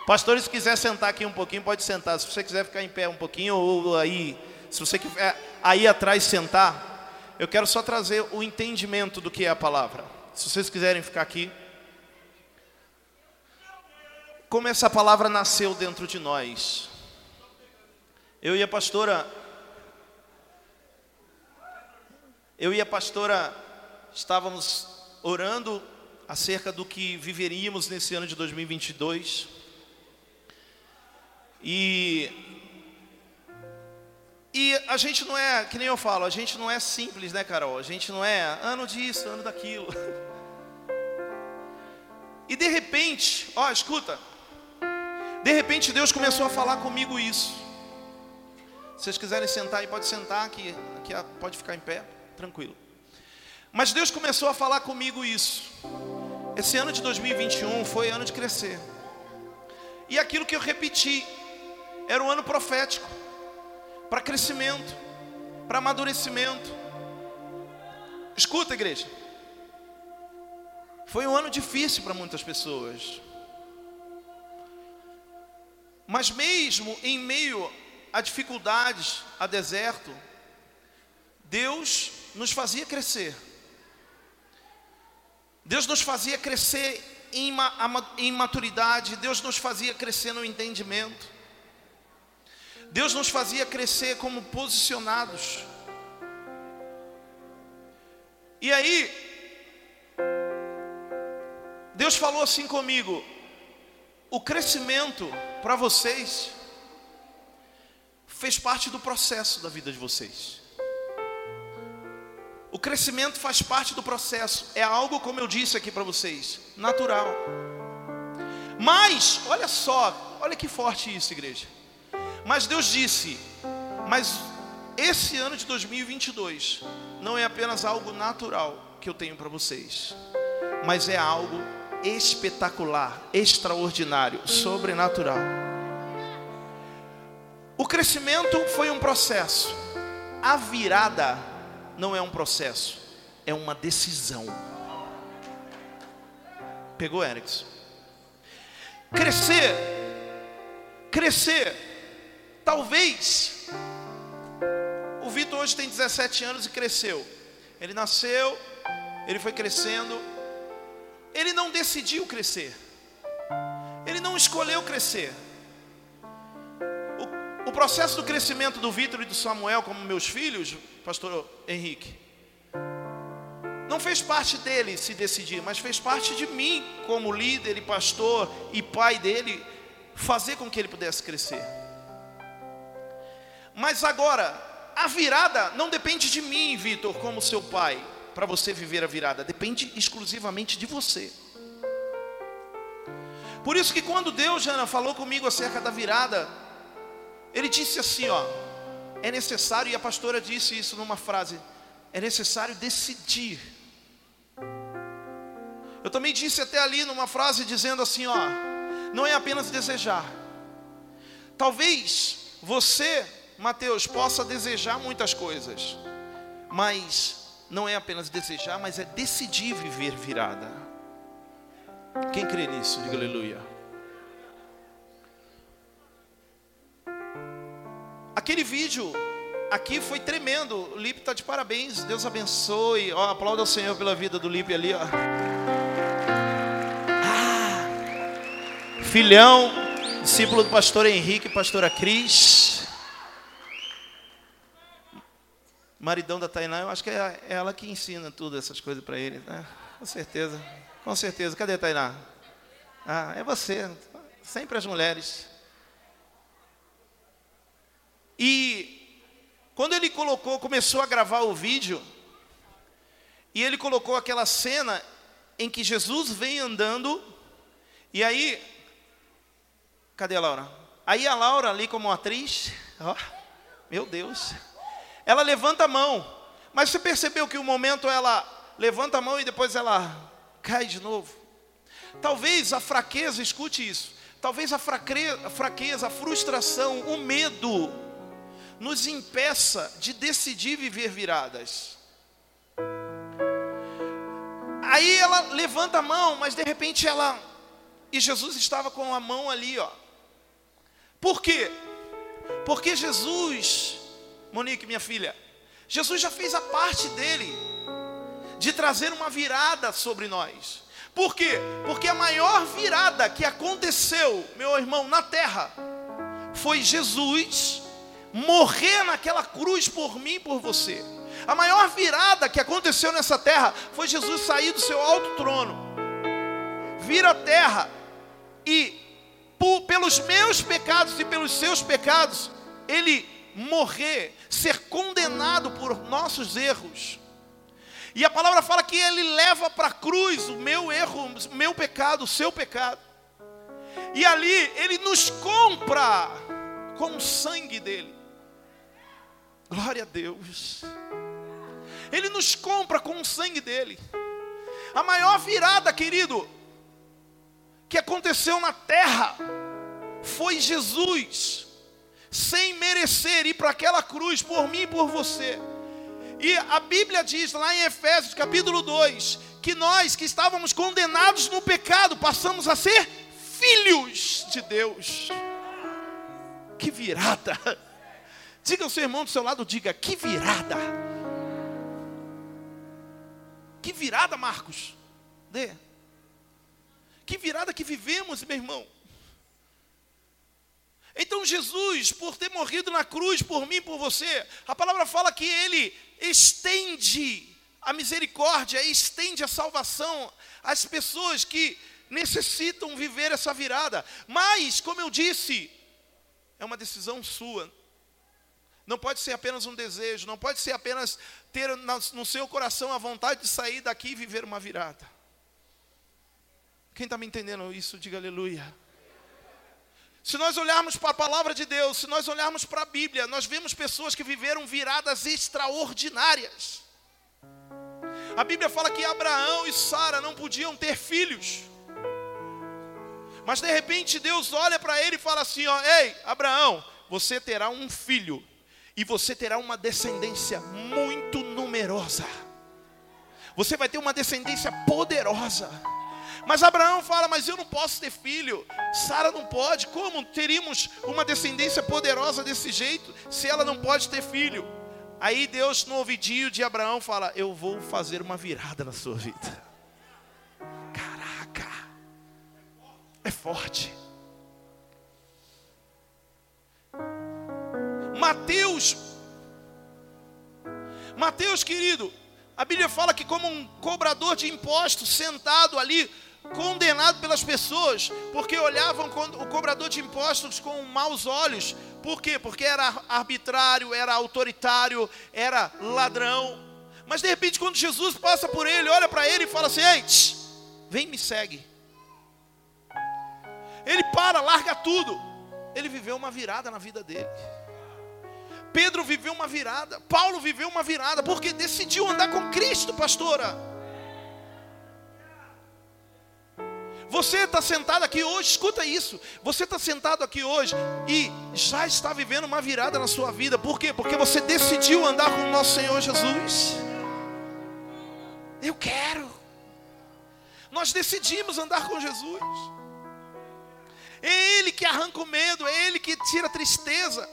Pastores, se quiser sentar aqui um pouquinho, pode sentar. Se você quiser ficar em pé um pouquinho, ou aí, se você quiser aí atrás sentar, eu quero só trazer o entendimento do que é a palavra. Se vocês quiserem ficar aqui. Como essa palavra nasceu dentro de nós. Eu e a pastora. Eu e a pastora estávamos orando acerca do que viveríamos nesse ano de 2022. E e a gente não é, que nem eu falo, a gente não é simples, né, Carol? A gente não é ano disso, ano daquilo. E de repente, ó, escuta. De repente Deus começou a falar comigo isso. Se vocês quiserem sentar aí, pode sentar aqui, aqui pode ficar em pé, tranquilo. Mas Deus começou a falar comigo isso. Esse ano de 2021 foi ano de crescer. E aquilo que eu repeti era um ano profético para crescimento, para amadurecimento. Escuta, igreja. Foi um ano difícil para muitas pessoas. Mas mesmo em meio a dificuldades, a deserto, Deus nos fazia crescer. Deus nos fazia crescer em, ma em maturidade, Deus nos fazia crescer no entendimento. Deus nos fazia crescer como posicionados. E aí, Deus falou assim comigo: o crescimento para vocês fez parte do processo da vida de vocês. O crescimento faz parte do processo, é algo, como eu disse aqui para vocês, natural. Mas, olha só, olha que forte isso, igreja. Mas Deus disse: Mas esse ano de 2022 não é apenas algo natural que eu tenho para vocês, mas é algo espetacular, extraordinário, sobrenatural. O crescimento foi um processo, a virada não é um processo, é uma decisão. Pegou, Erickson? Crescer, crescer, talvez. O Vitor hoje tem 17 anos e cresceu. Ele nasceu, ele foi crescendo. Ele não decidiu crescer. Ele não escolheu crescer. O, processo do crescimento do Vitor e do Samuel, como meus filhos, pastor Henrique, não fez parte dele se decidir, mas fez parte de mim, como líder e pastor e pai dele, fazer com que ele pudesse crescer. Mas agora, a virada não depende de mim, Vitor, como seu pai, para você viver a virada, depende exclusivamente de você. Por isso que quando Deus, Jana, falou comigo acerca da virada, ele disse assim, ó, é necessário, e a pastora disse isso numa frase, é necessário decidir. Eu também disse até ali numa frase dizendo assim, ó, não é apenas desejar. Talvez você, Mateus, possa desejar muitas coisas, mas não é apenas desejar, mas é decidir viver virada. Quem crê nisso, diga aleluia. Aquele vídeo aqui foi tremendo. O Lipe está de parabéns. Deus abençoe. Ó, aplauda o Senhor pela vida do Lipe ali, ó. Ah, filhão, discípulo do pastor Henrique pastora Cris. Maridão da Tainá, eu acho que é ela que ensina tudo essas coisas para ele, né? Com certeza. Com certeza. Cadê a Tainá? Ah, é você. Sempre as mulheres. E quando ele colocou, começou a gravar o vídeo, e ele colocou aquela cena em que Jesus vem andando, e aí, cadê a Laura? Aí a Laura ali como atriz, ó, meu Deus, ela levanta a mão, mas você percebeu que o momento ela levanta a mão e depois ela cai de novo? Talvez a fraqueza, escute isso, talvez a fraqueza, a frustração, o medo, nos impeça de decidir viver viradas. Aí ela levanta a mão, mas de repente ela. E Jesus estava com a mão ali, ó. Por quê? Porque Jesus Monique, minha filha, Jesus já fez a parte dele de trazer uma virada sobre nós. Por quê? Porque a maior virada que aconteceu, meu irmão, na terra, foi Jesus morrer naquela cruz por mim e por você. A maior virada que aconteceu nessa terra foi Jesus sair do seu alto trono, vir à terra e, por, pelos meus pecados e pelos seus pecados, ele morrer, ser condenado por nossos erros. E a palavra fala que ele leva para a cruz o meu erro, o meu pecado, o seu pecado. E ali ele nos compra com o sangue dele. Glória a Deus. Ele nos compra com o sangue dele. A maior virada, querido, que aconteceu na terra foi Jesus sem merecer ir para aquela cruz por mim e por você. E a Bíblia diz lá em Efésios capítulo 2 que nós que estávamos condenados no pecado passamos a ser filhos de Deus. Que virada! Diga ao seu irmão do seu lado, diga, que virada! Que virada, Marcos! Dê. Que virada que vivemos, meu irmão. Então Jesus, por ter morrido na cruz por mim, por você, a palavra fala que ele estende a misericórdia, estende a salvação às pessoas que necessitam viver essa virada. Mas, como eu disse, é uma decisão sua. Não pode ser apenas um desejo, não pode ser apenas ter no seu coração a vontade de sair daqui e viver uma virada. Quem está me entendendo isso, diga aleluia. Se nós olharmos para a palavra de Deus, se nós olharmos para a Bíblia, nós vemos pessoas que viveram viradas extraordinárias. A Bíblia fala que Abraão e Sara não podiam ter filhos. Mas de repente Deus olha para ele e fala assim: ó, Ei, Abraão, você terá um filho, e você terá uma descendência muito numerosa. Você vai ter uma descendência poderosa. Mas Abraão fala: Mas eu não posso ter filho. Sara não pode. Como teríamos uma descendência poderosa desse jeito se ela não pode ter filho? Aí Deus, no ouvidinho de Abraão, fala: Eu vou fazer uma virada na sua vida. Caraca, é forte. Mateus, Mateus querido, a Bíblia fala que, como um cobrador de impostos sentado ali, condenado pelas pessoas, porque olhavam o cobrador de impostos com maus olhos. Por quê? Porque era arbitrário, era autoritário, era ladrão. Mas de repente, quando Jesus passa por ele, olha para ele e fala assim: Ei, tch, vem me segue. Ele para, larga tudo. Ele viveu uma virada na vida dele. Pedro viveu uma virada, Paulo viveu uma virada, porque decidiu andar com Cristo, pastora. Você está sentado aqui hoje, escuta isso. Você está sentado aqui hoje e já está vivendo uma virada na sua vida. Por quê? Porque você decidiu andar com o nosso Senhor Jesus. Eu quero. Nós decidimos andar com Jesus. É Ele que arranca o medo, é Ele que tira a tristeza.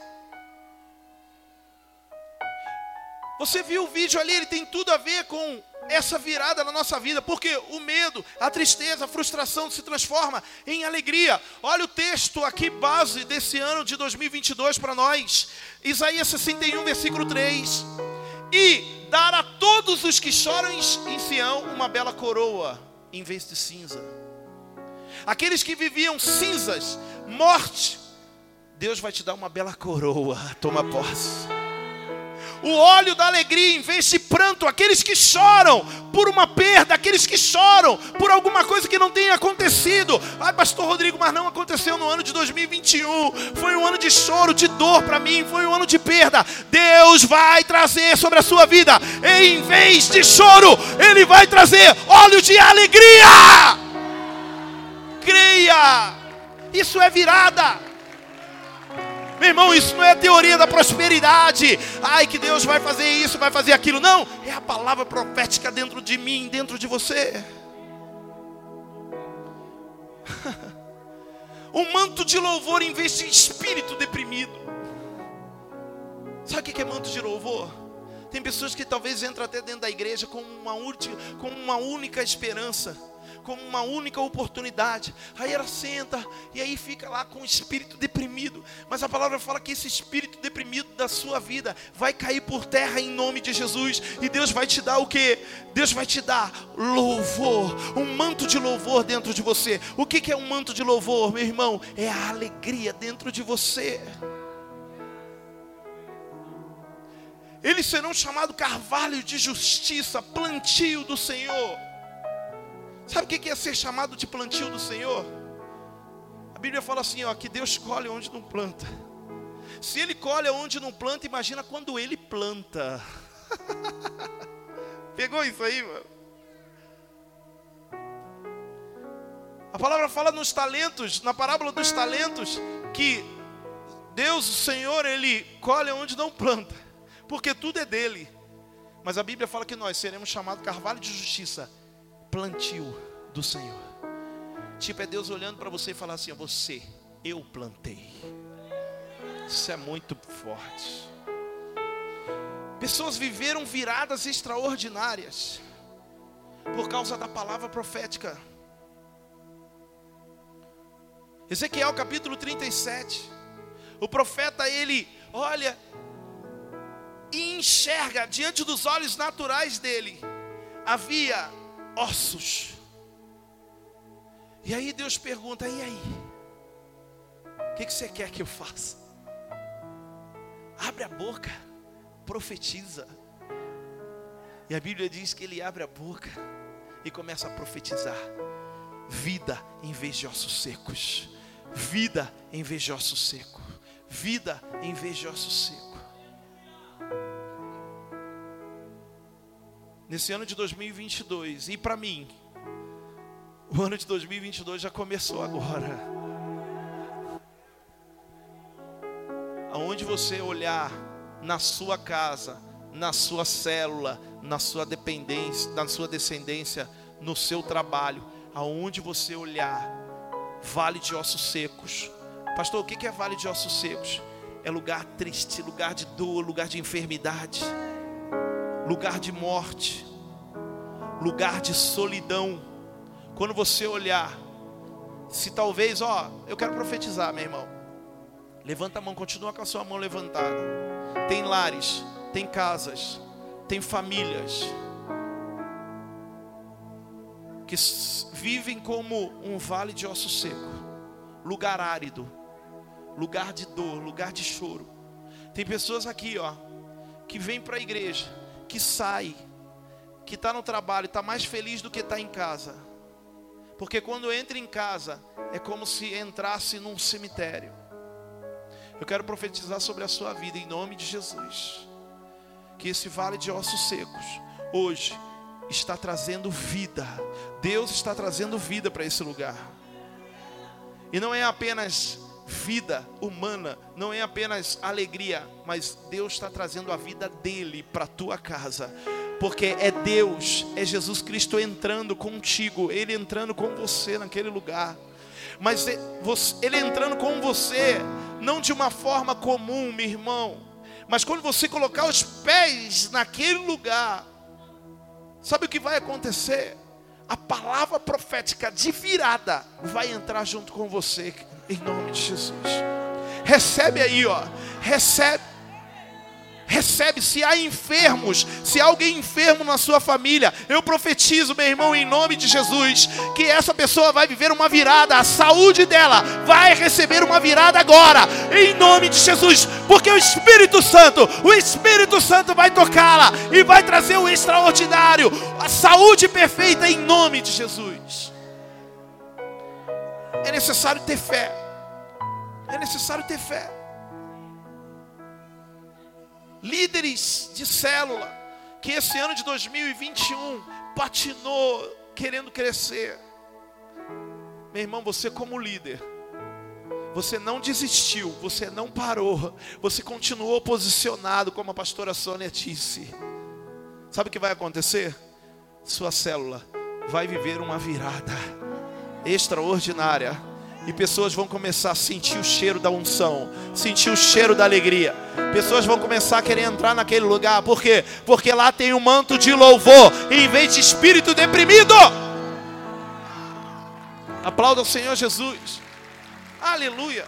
Você viu o vídeo ali, ele tem tudo a ver com essa virada na nossa vida, porque o medo, a tristeza, a frustração se transforma em alegria. Olha o texto aqui base desse ano de 2022 para nós. Isaías 61, versículo 3. E dar a todos os que choram em Sião uma bela coroa em vez de cinza. Aqueles que viviam cinzas, morte, Deus vai te dar uma bela coroa. Toma posse o óleo da alegria em vez de pranto, aqueles que choram por uma perda, aqueles que choram por alguma coisa que não tenha acontecido. Ai, pastor Rodrigo, mas não aconteceu no ano de 2021. Foi um ano de choro, de dor para mim, foi um ano de perda. Deus vai trazer sobre a sua vida, em vez de choro, ele vai trazer óleo de alegria. Creia. Isso é virada. Meu irmão, isso não é teoria da prosperidade. Ai, que Deus vai fazer isso, vai fazer aquilo. Não, é a palavra profética dentro de mim, dentro de você. um manto de louvor em vez de espírito deprimido. Sabe o que é manto de louvor? Tem pessoas que talvez entram até dentro da igreja com uma, com uma única esperança como uma única oportunidade. Aí ela senta e aí fica lá com o espírito deprimido. Mas a palavra fala que esse espírito deprimido da sua vida vai cair por terra em nome de Jesus. E Deus vai te dar o que? Deus vai te dar louvor, um manto de louvor dentro de você. O que é um manto de louvor, meu irmão? É a alegria dentro de você. Eles serão chamados carvalho de justiça, plantio do Senhor. Sabe o que é ser chamado de plantio do Senhor? A Bíblia fala assim, ó, que Deus colhe onde não planta. Se Ele colhe onde não planta, imagina quando Ele planta. Pegou isso aí, mano? A palavra fala nos talentos, na parábola dos talentos, que Deus, o Senhor, Ele colhe onde não planta, porque tudo é dele. Mas a Bíblia fala que nós seremos chamados carvalho de justiça plantio do Senhor. Tipo, é Deus olhando para você e falar assim: Você, eu plantei. Isso é muito forte. Pessoas viveram viradas extraordinárias por causa da palavra profética. Ezequiel capítulo 37. O profeta ele olha e enxerga diante dos olhos naturais dele havia ossos. E aí Deus pergunta: e aí? O que, que você quer que eu faça? Abre a boca, profetiza. E a Bíblia diz que ele abre a boca e começa a profetizar: vida em vez de ossos secos, vida em vez de ossos seco, vida em vez de ossos seco. Nesse ano de 2022. E para mim, o ano de 2022 já começou agora. Aonde você olhar na sua casa, na sua célula, na sua dependência, na sua descendência, no seu trabalho, aonde você olhar, vale de ossos secos. Pastor, o que é vale de ossos secos? É lugar triste, lugar de dor, lugar de enfermidade lugar de morte, lugar de solidão. Quando você olhar, se talvez, ó, eu quero profetizar, meu irmão. Levanta a mão, continua com a sua mão levantada. Tem lares, tem casas, tem famílias que vivem como um vale de osso seco, lugar árido, lugar de dor, lugar de choro. Tem pessoas aqui, ó, que vêm para a igreja que sai, que está no trabalho, está mais feliz do que está em casa. Porque quando entra em casa, é como se entrasse num cemitério. Eu quero profetizar sobre a sua vida em nome de Jesus. Que esse vale de ossos secos, hoje, está trazendo vida. Deus está trazendo vida para esse lugar. E não é apenas vida humana não é apenas alegria, mas Deus está trazendo a vida dele para tua casa. Porque é Deus, é Jesus Cristo entrando contigo, Ele entrando com você naquele lugar. Mas é Ele entrando com você, não de uma forma comum, meu irmão, mas quando você colocar os pés naquele lugar, sabe o que vai acontecer? A palavra profética de virada vai entrar junto com você, em nome de Jesus. Recebe aí, ó. Recebe. Recebe, se há enfermos, se há alguém enfermo na sua família, eu profetizo, meu irmão, em nome de Jesus, que essa pessoa vai viver uma virada, a saúde dela vai receber uma virada agora, em nome de Jesus, porque o Espírito Santo, o Espírito Santo vai tocá-la e vai trazer o extraordinário, a saúde perfeita em nome de Jesus. É necessário ter fé, é necessário ter fé líderes de célula, que esse ano de 2021 patinou querendo crescer. Meu irmão, você como líder, você não desistiu, você não parou, você continuou posicionado, como a pastora Sônia disse. Sabe o que vai acontecer? Sua célula vai viver uma virada extraordinária e pessoas vão começar a sentir o cheiro da unção, sentir o cheiro da alegria. Pessoas vão começar a querer entrar naquele lugar. Por quê? Porque lá tem um manto de louvor, em vez de espírito deprimido. Aplauda o Senhor Jesus. Aleluia.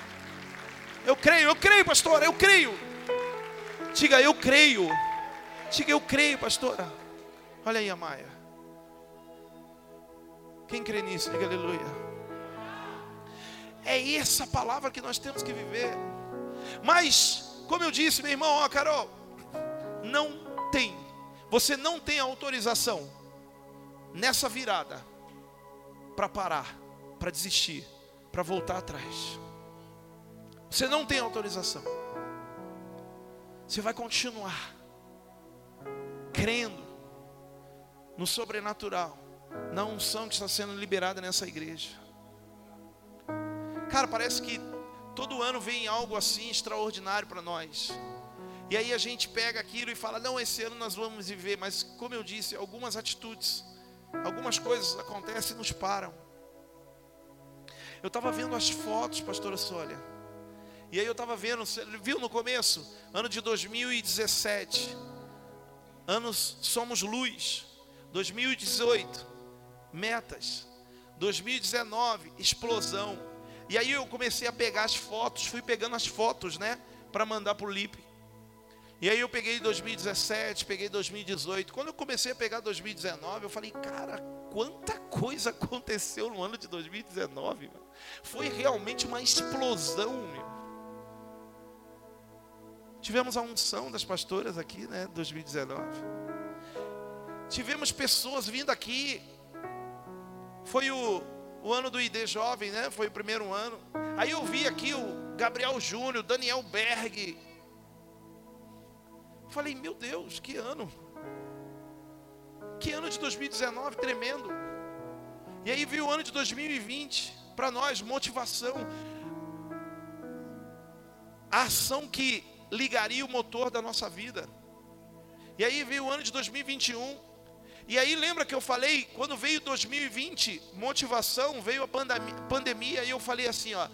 Eu creio, eu creio, pastora, eu creio. Diga, eu creio. Diga, eu creio, pastora. Olha aí, Maia. Quem crê nisso? Diga aleluia. É essa palavra que nós temos que viver. Mas, como eu disse, meu irmão, ó, Carol, não tem, você não tem autorização nessa virada para parar, para desistir, para voltar atrás. Você não tem autorização. Você vai continuar crendo no sobrenatural, na unção que está sendo liberada nessa igreja. Cara, parece que todo ano vem algo assim extraordinário para nós. E aí a gente pega aquilo e fala: não, esse ano nós vamos viver. Mas, como eu disse, algumas atitudes, algumas coisas acontecem e nos param. Eu estava vendo as fotos, pastora Sônia. E aí eu estava vendo, você viu no começo? Ano de 2017. Anos Somos Luz. 2018. Metas. 2019. Explosão. E aí eu comecei a pegar as fotos, fui pegando as fotos, né, para mandar para o Lipe. E aí eu peguei 2017, peguei 2018. Quando eu comecei a pegar 2019, eu falei, cara, quanta coisa aconteceu no ano de 2019. Mano. Foi realmente uma explosão, meu. Tivemos a unção das pastoras aqui, né, 2019. Tivemos pessoas vindo aqui. Foi o o ano do ID Jovem, né? Foi o primeiro ano. Aí eu vi aqui o Gabriel Júnior, Daniel Berg. Falei, meu Deus, que ano. Que ano de 2019 tremendo. E aí veio o ano de 2020, para nós, motivação. A ação que ligaria o motor da nossa vida. E aí veio o ano de 2021, e aí lembra que eu falei, quando veio 2020, motivação, veio a pandemia, e eu falei assim, ó,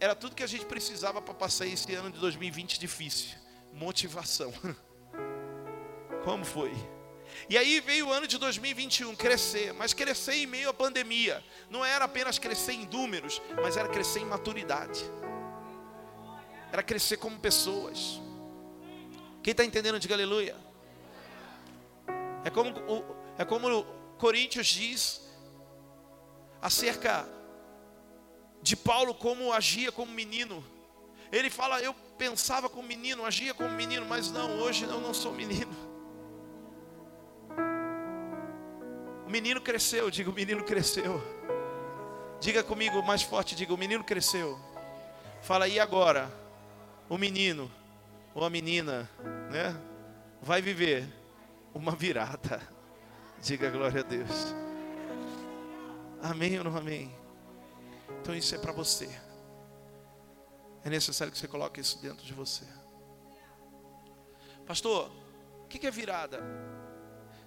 era tudo que a gente precisava para passar esse ano de 2020 difícil. Motivação. Como foi? E aí veio o ano de 2021, crescer, mas crescer em meio à pandemia. Não era apenas crescer em números, mas era crescer em maturidade. Era crescer como pessoas. Quem está entendendo, diga aleluia. É como o, é como Coríntios diz acerca de Paulo como agia como menino. Ele fala, eu pensava como menino, agia como menino, mas não, hoje eu não sou menino. O menino cresceu, diga o menino cresceu. Diga comigo mais forte, diga o menino cresceu. Fala aí agora, o menino ou a menina, né, vai viver uma virada. Diga glória a Deus. Amém ou não amém? Então isso é para você. É necessário que você coloque isso dentro de você. Pastor, o que é virada?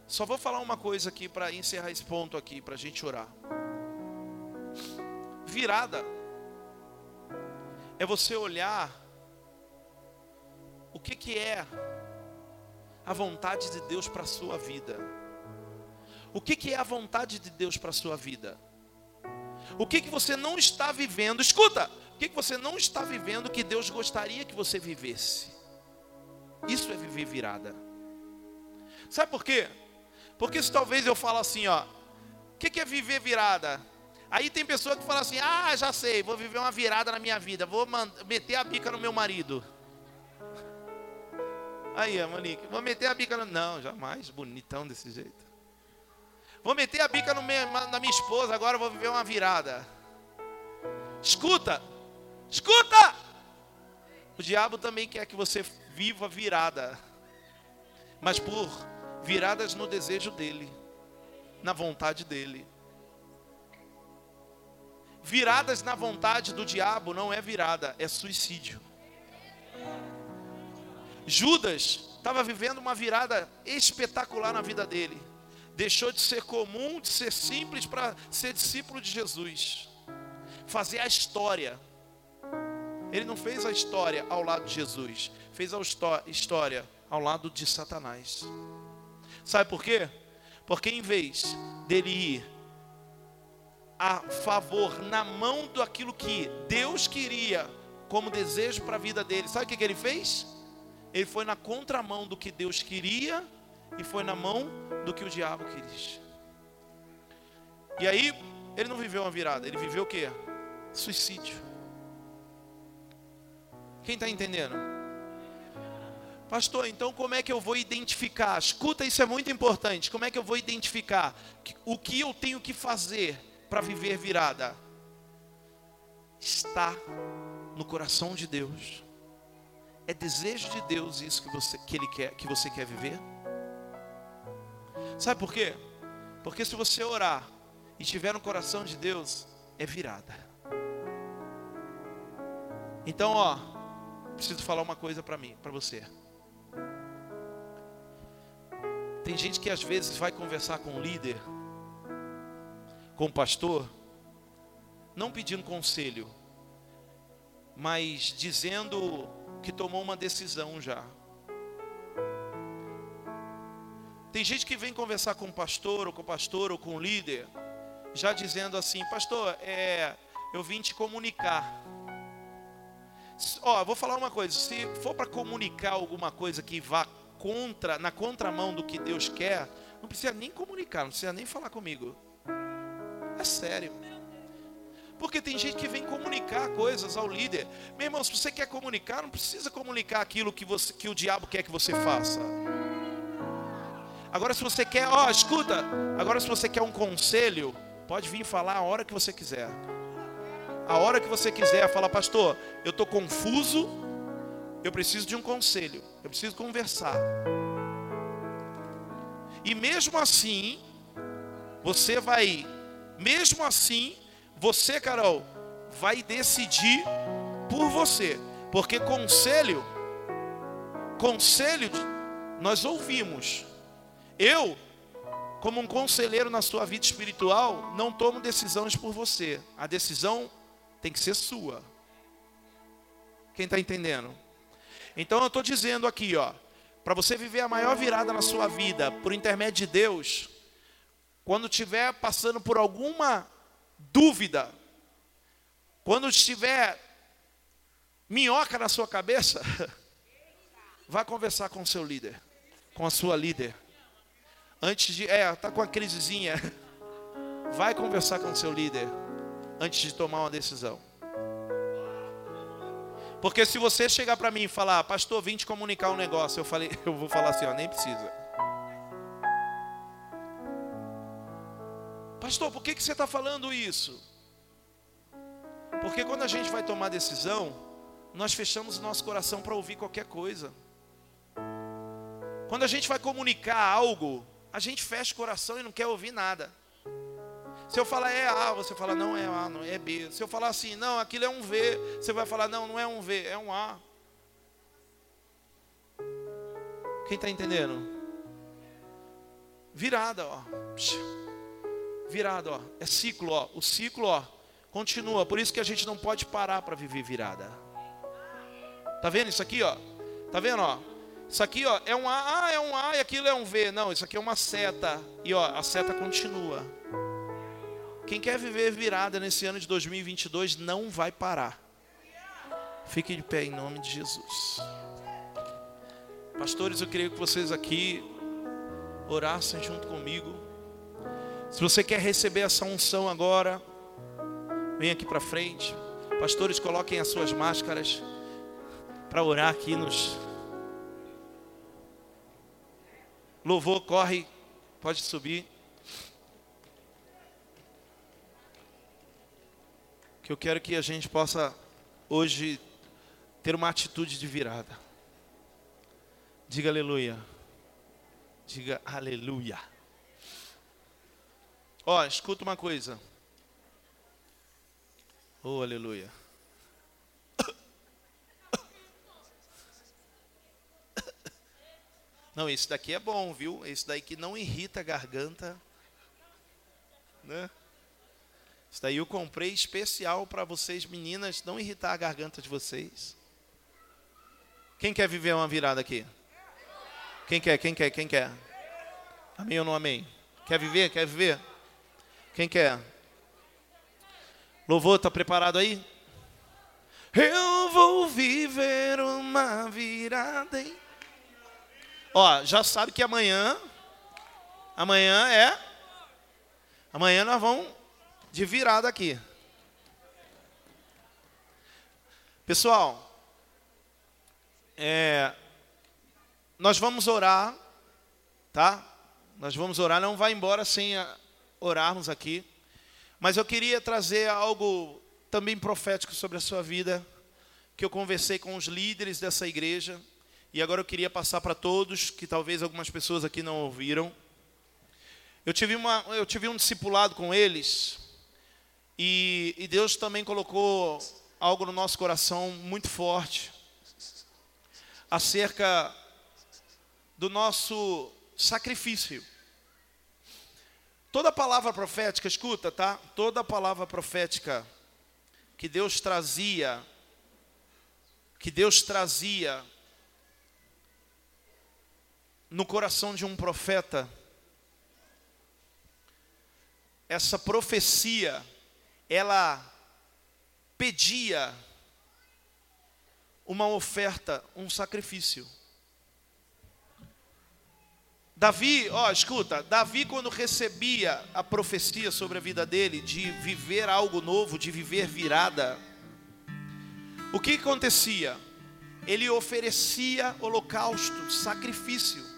Só vou falar uma coisa aqui para encerrar esse ponto aqui, para a gente orar. Virada é você olhar o que, que é a vontade de Deus para a sua vida. O que, que é a vontade de Deus para a sua vida? O que, que você não está vivendo? Escuta, o que, que você não está vivendo que Deus gostaria que você vivesse? Isso é viver virada. Sabe por quê? Porque se talvez eu falo assim, ó, o que, que é viver virada? Aí tem pessoa que fala assim, ah, já sei, vou viver uma virada na minha vida, vou meter a bica no meu marido. Aí, Monique, vou meter a bica no. Não, jamais, bonitão desse jeito. Vou meter a bica meu, na minha esposa, agora vou viver uma virada. Escuta, escuta! O diabo também quer que você viva virada, mas por viradas no desejo dele, na vontade dele. Viradas na vontade do diabo não é virada, é suicídio. Judas estava vivendo uma virada espetacular na vida dele. Deixou de ser comum, de ser simples para ser discípulo de Jesus. Fazer a história. Ele não fez a história ao lado de Jesus, fez a história ao lado de Satanás. Sabe por quê? Porque em vez dele ir a favor, na mão do aquilo que Deus queria como desejo para a vida dele, sabe o que, que ele fez? Ele foi na contramão do que Deus queria e foi na mão do que o diabo queria. E aí, ele não viveu uma virada, ele viveu o que? Suicídio. Quem está entendendo? Pastor, então como é que eu vou identificar? Escuta, isso é muito importante. Como é que eu vou identificar o que eu tenho que fazer para viver virada? Está no coração de Deus. É desejo de Deus isso que você, que ele quer, que você quer viver? Sabe por quê? Porque se você orar e tiver no coração de Deus, é virada. Então, ó, preciso falar uma coisa para mim, para você. Tem gente que às vezes vai conversar com o líder, com o pastor, não pedindo conselho, mas dizendo que tomou uma decisão já. Tem gente que vem conversar com o pastor, ou com o pastor, ou com o líder, já dizendo assim, pastor, é, eu vim te comunicar. Ó, vou falar uma coisa, se for para comunicar alguma coisa que vá contra, na contramão do que Deus quer, não precisa nem comunicar, não precisa nem falar comigo. É sério. Porque tem gente que vem comunicar coisas ao líder. Meu irmão, se você quer comunicar, não precisa comunicar aquilo que, você, que o diabo quer que você faça. Agora, se você quer, ó, escuta. Agora, se você quer um conselho, pode vir falar a hora que você quiser. A hora que você quiser, fala, pastor, eu estou confuso, eu preciso de um conselho, eu preciso conversar. E mesmo assim, você vai, mesmo assim, você, Carol, vai decidir por você. Porque conselho, conselho, nós ouvimos. Eu, como um conselheiro na sua vida espiritual, não tomo decisões por você. A decisão tem que ser sua. Quem está entendendo? Então eu estou dizendo aqui, ó, para você viver a maior virada na sua vida por intermédio de Deus, quando estiver passando por alguma dúvida, quando estiver minhoca na sua cabeça, vá conversar com o seu líder, com a sua líder. Antes de, é, tá com a crisezinha, vai conversar com o seu líder antes de tomar uma decisão. Porque se você chegar para mim e falar, pastor, vim te comunicar um negócio, eu falei, eu vou falar assim, ó, nem precisa. Pastor, por que, que você está falando isso? Porque quando a gente vai tomar decisão, nós fechamos o nosso coração para ouvir qualquer coisa. Quando a gente vai comunicar algo, a gente fecha o coração e não quer ouvir nada. Se eu falar é A, você fala não é A, não é B. Se eu falar assim, não, aquilo é um V, você vai falar não, não é um V, é um A. Quem está entendendo? Virada, ó. Virada, ó. É ciclo, ó. O ciclo, ó, continua. Por isso que a gente não pode parar para viver virada. Tá vendo isso aqui, ó? Tá vendo, ó? Isso aqui, ó, é um A, ah, é um A e aquilo é um V. Não, isso aqui é uma seta. E ó, a seta continua. Quem quer viver virada nesse ano de 2022 não vai parar. Fique de pé em nome de Jesus. Pastores, eu queria que vocês aqui orassem junto comigo. Se você quer receber essa unção agora, vem aqui para frente. Pastores, coloquem as suas máscaras para orar aqui nos. Louvor, corre, pode subir. Que eu quero que a gente possa hoje ter uma atitude de virada. Diga aleluia. Diga aleluia. Ó, escuta uma coisa. Oh, aleluia. Não, esse daqui é bom, viu? Esse daí que não irrita a garganta. Né? Esse daí eu comprei especial para vocês, meninas, não irritar a garganta de vocês. Quem quer viver uma virada aqui? Quem quer? Quem quer? Quem quer? Amém ou não amém? Quer viver? Quer viver? Quem quer? Louvor, está preparado aí? Eu vou viver uma virada, hein? Ó, já sabe que amanhã, amanhã é, amanhã nós vamos de virada aqui. Pessoal, é, nós vamos orar, tá? Nós vamos orar, não vai embora sem orarmos aqui. Mas eu queria trazer algo também profético sobre a sua vida, que eu conversei com os líderes dessa igreja, e agora eu queria passar para todos, que talvez algumas pessoas aqui não ouviram. Eu tive, uma, eu tive um discipulado com eles, e, e Deus também colocou algo no nosso coração muito forte acerca do nosso sacrifício. Toda palavra profética, escuta, tá? Toda palavra profética que Deus trazia, que Deus trazia no coração de um profeta, essa profecia, ela pedia uma oferta, um sacrifício. Davi, ó, escuta, Davi quando recebia a profecia sobre a vida dele de viver algo novo, de viver virada, o que acontecia? Ele oferecia holocausto, sacrifício.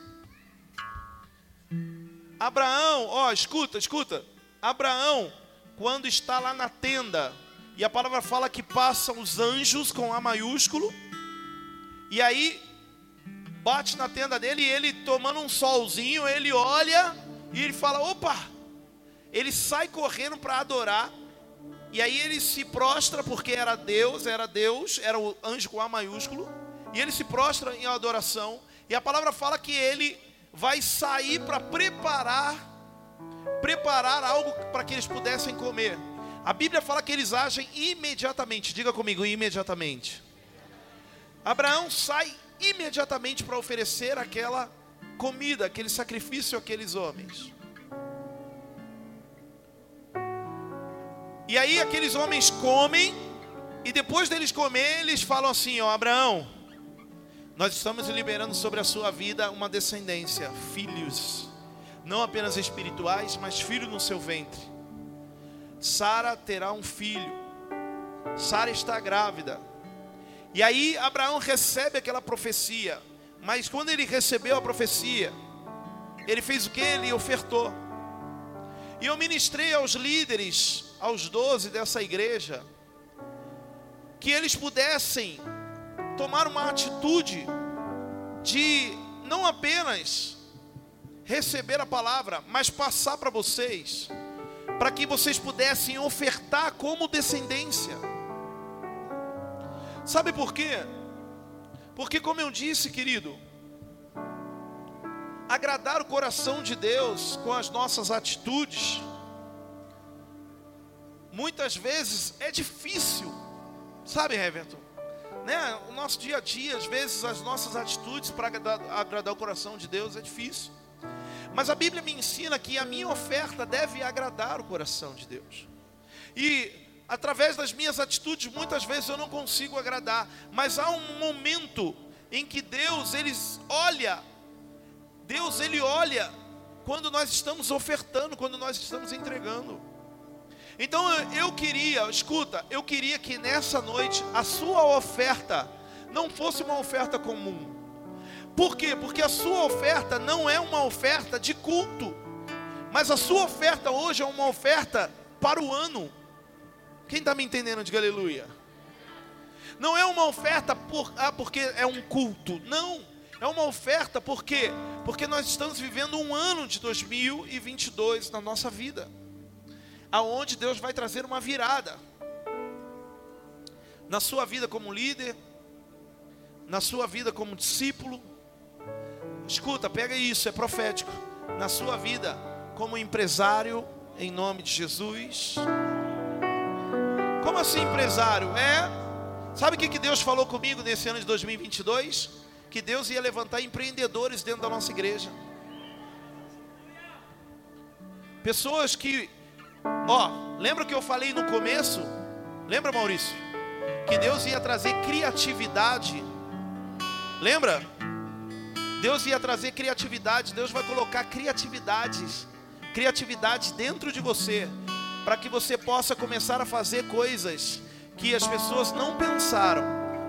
Abraão, ó, escuta, escuta. Abraão, quando está lá na tenda, e a palavra fala que passam os anjos com A maiúsculo. E aí bate na tenda dele e ele tomando um solzinho, ele olha e ele fala: "Opa!" Ele sai correndo para adorar. E aí ele se prostra porque era Deus, era Deus, era o anjo com A maiúsculo, e ele se prostra em adoração. E a palavra fala que ele vai sair para preparar preparar algo para que eles pudessem comer. A Bíblia fala que eles agem imediatamente. Diga comigo, imediatamente. Abraão sai imediatamente para oferecer aquela comida, aquele sacrifício àqueles homens. E aí aqueles homens comem, e depois deles comer, eles falam assim: ó, Abraão, nós estamos liberando sobre a sua vida uma descendência, filhos, não apenas espirituais, mas filhos no seu ventre. Sara terá um filho. Sara está grávida. E aí Abraão recebe aquela profecia. Mas quando ele recebeu a profecia, ele fez o que? Ele ofertou. E eu ministrei aos líderes, aos doze dessa igreja, que eles pudessem tomar uma atitude de não apenas receber a palavra, mas passar para vocês para que vocês pudessem ofertar como descendência. Sabe por quê? Porque, como eu disse, querido, agradar o coração de Deus com as nossas atitudes, muitas vezes é difícil, sabe, Everton? Né? O nosso dia a dia, às vezes, as nossas atitudes para agradar, agradar o coração de Deus é difícil. Mas a Bíblia me ensina que a minha oferta deve agradar o coração de Deus. E através das minhas atitudes, muitas vezes eu não consigo agradar, mas há um momento em que Deus, ele olha, Deus, ele olha quando nós estamos ofertando, quando nós estamos entregando. Então eu queria, escuta, eu queria que nessa noite a sua oferta não fosse uma oferta comum. Por quê? Porque a sua oferta não é uma oferta de culto, mas a sua oferta hoje é uma oferta para o ano. Quem está me entendendo? Diga aleluia. Não é uma oferta por, ah, porque é um culto. Não. É uma oferta por quê? Porque nós estamos vivendo um ano de 2022 na nossa vida. Aonde Deus vai trazer uma virada. Na sua vida como líder, na sua vida como discípulo. Escuta, pega isso, é profético. Na sua vida como empresário, em nome de Jesus. Como assim, empresário? É. Sabe o que Deus falou comigo nesse ano de 2022? Que Deus ia levantar empreendedores dentro da nossa igreja. Pessoas que, ó, lembra que eu falei no começo? Lembra, Maurício? Que Deus ia trazer criatividade. Lembra? Deus ia trazer criatividade. Deus vai colocar criatividades, criatividade dentro de você para que você possa começar a fazer coisas que as pessoas não pensaram.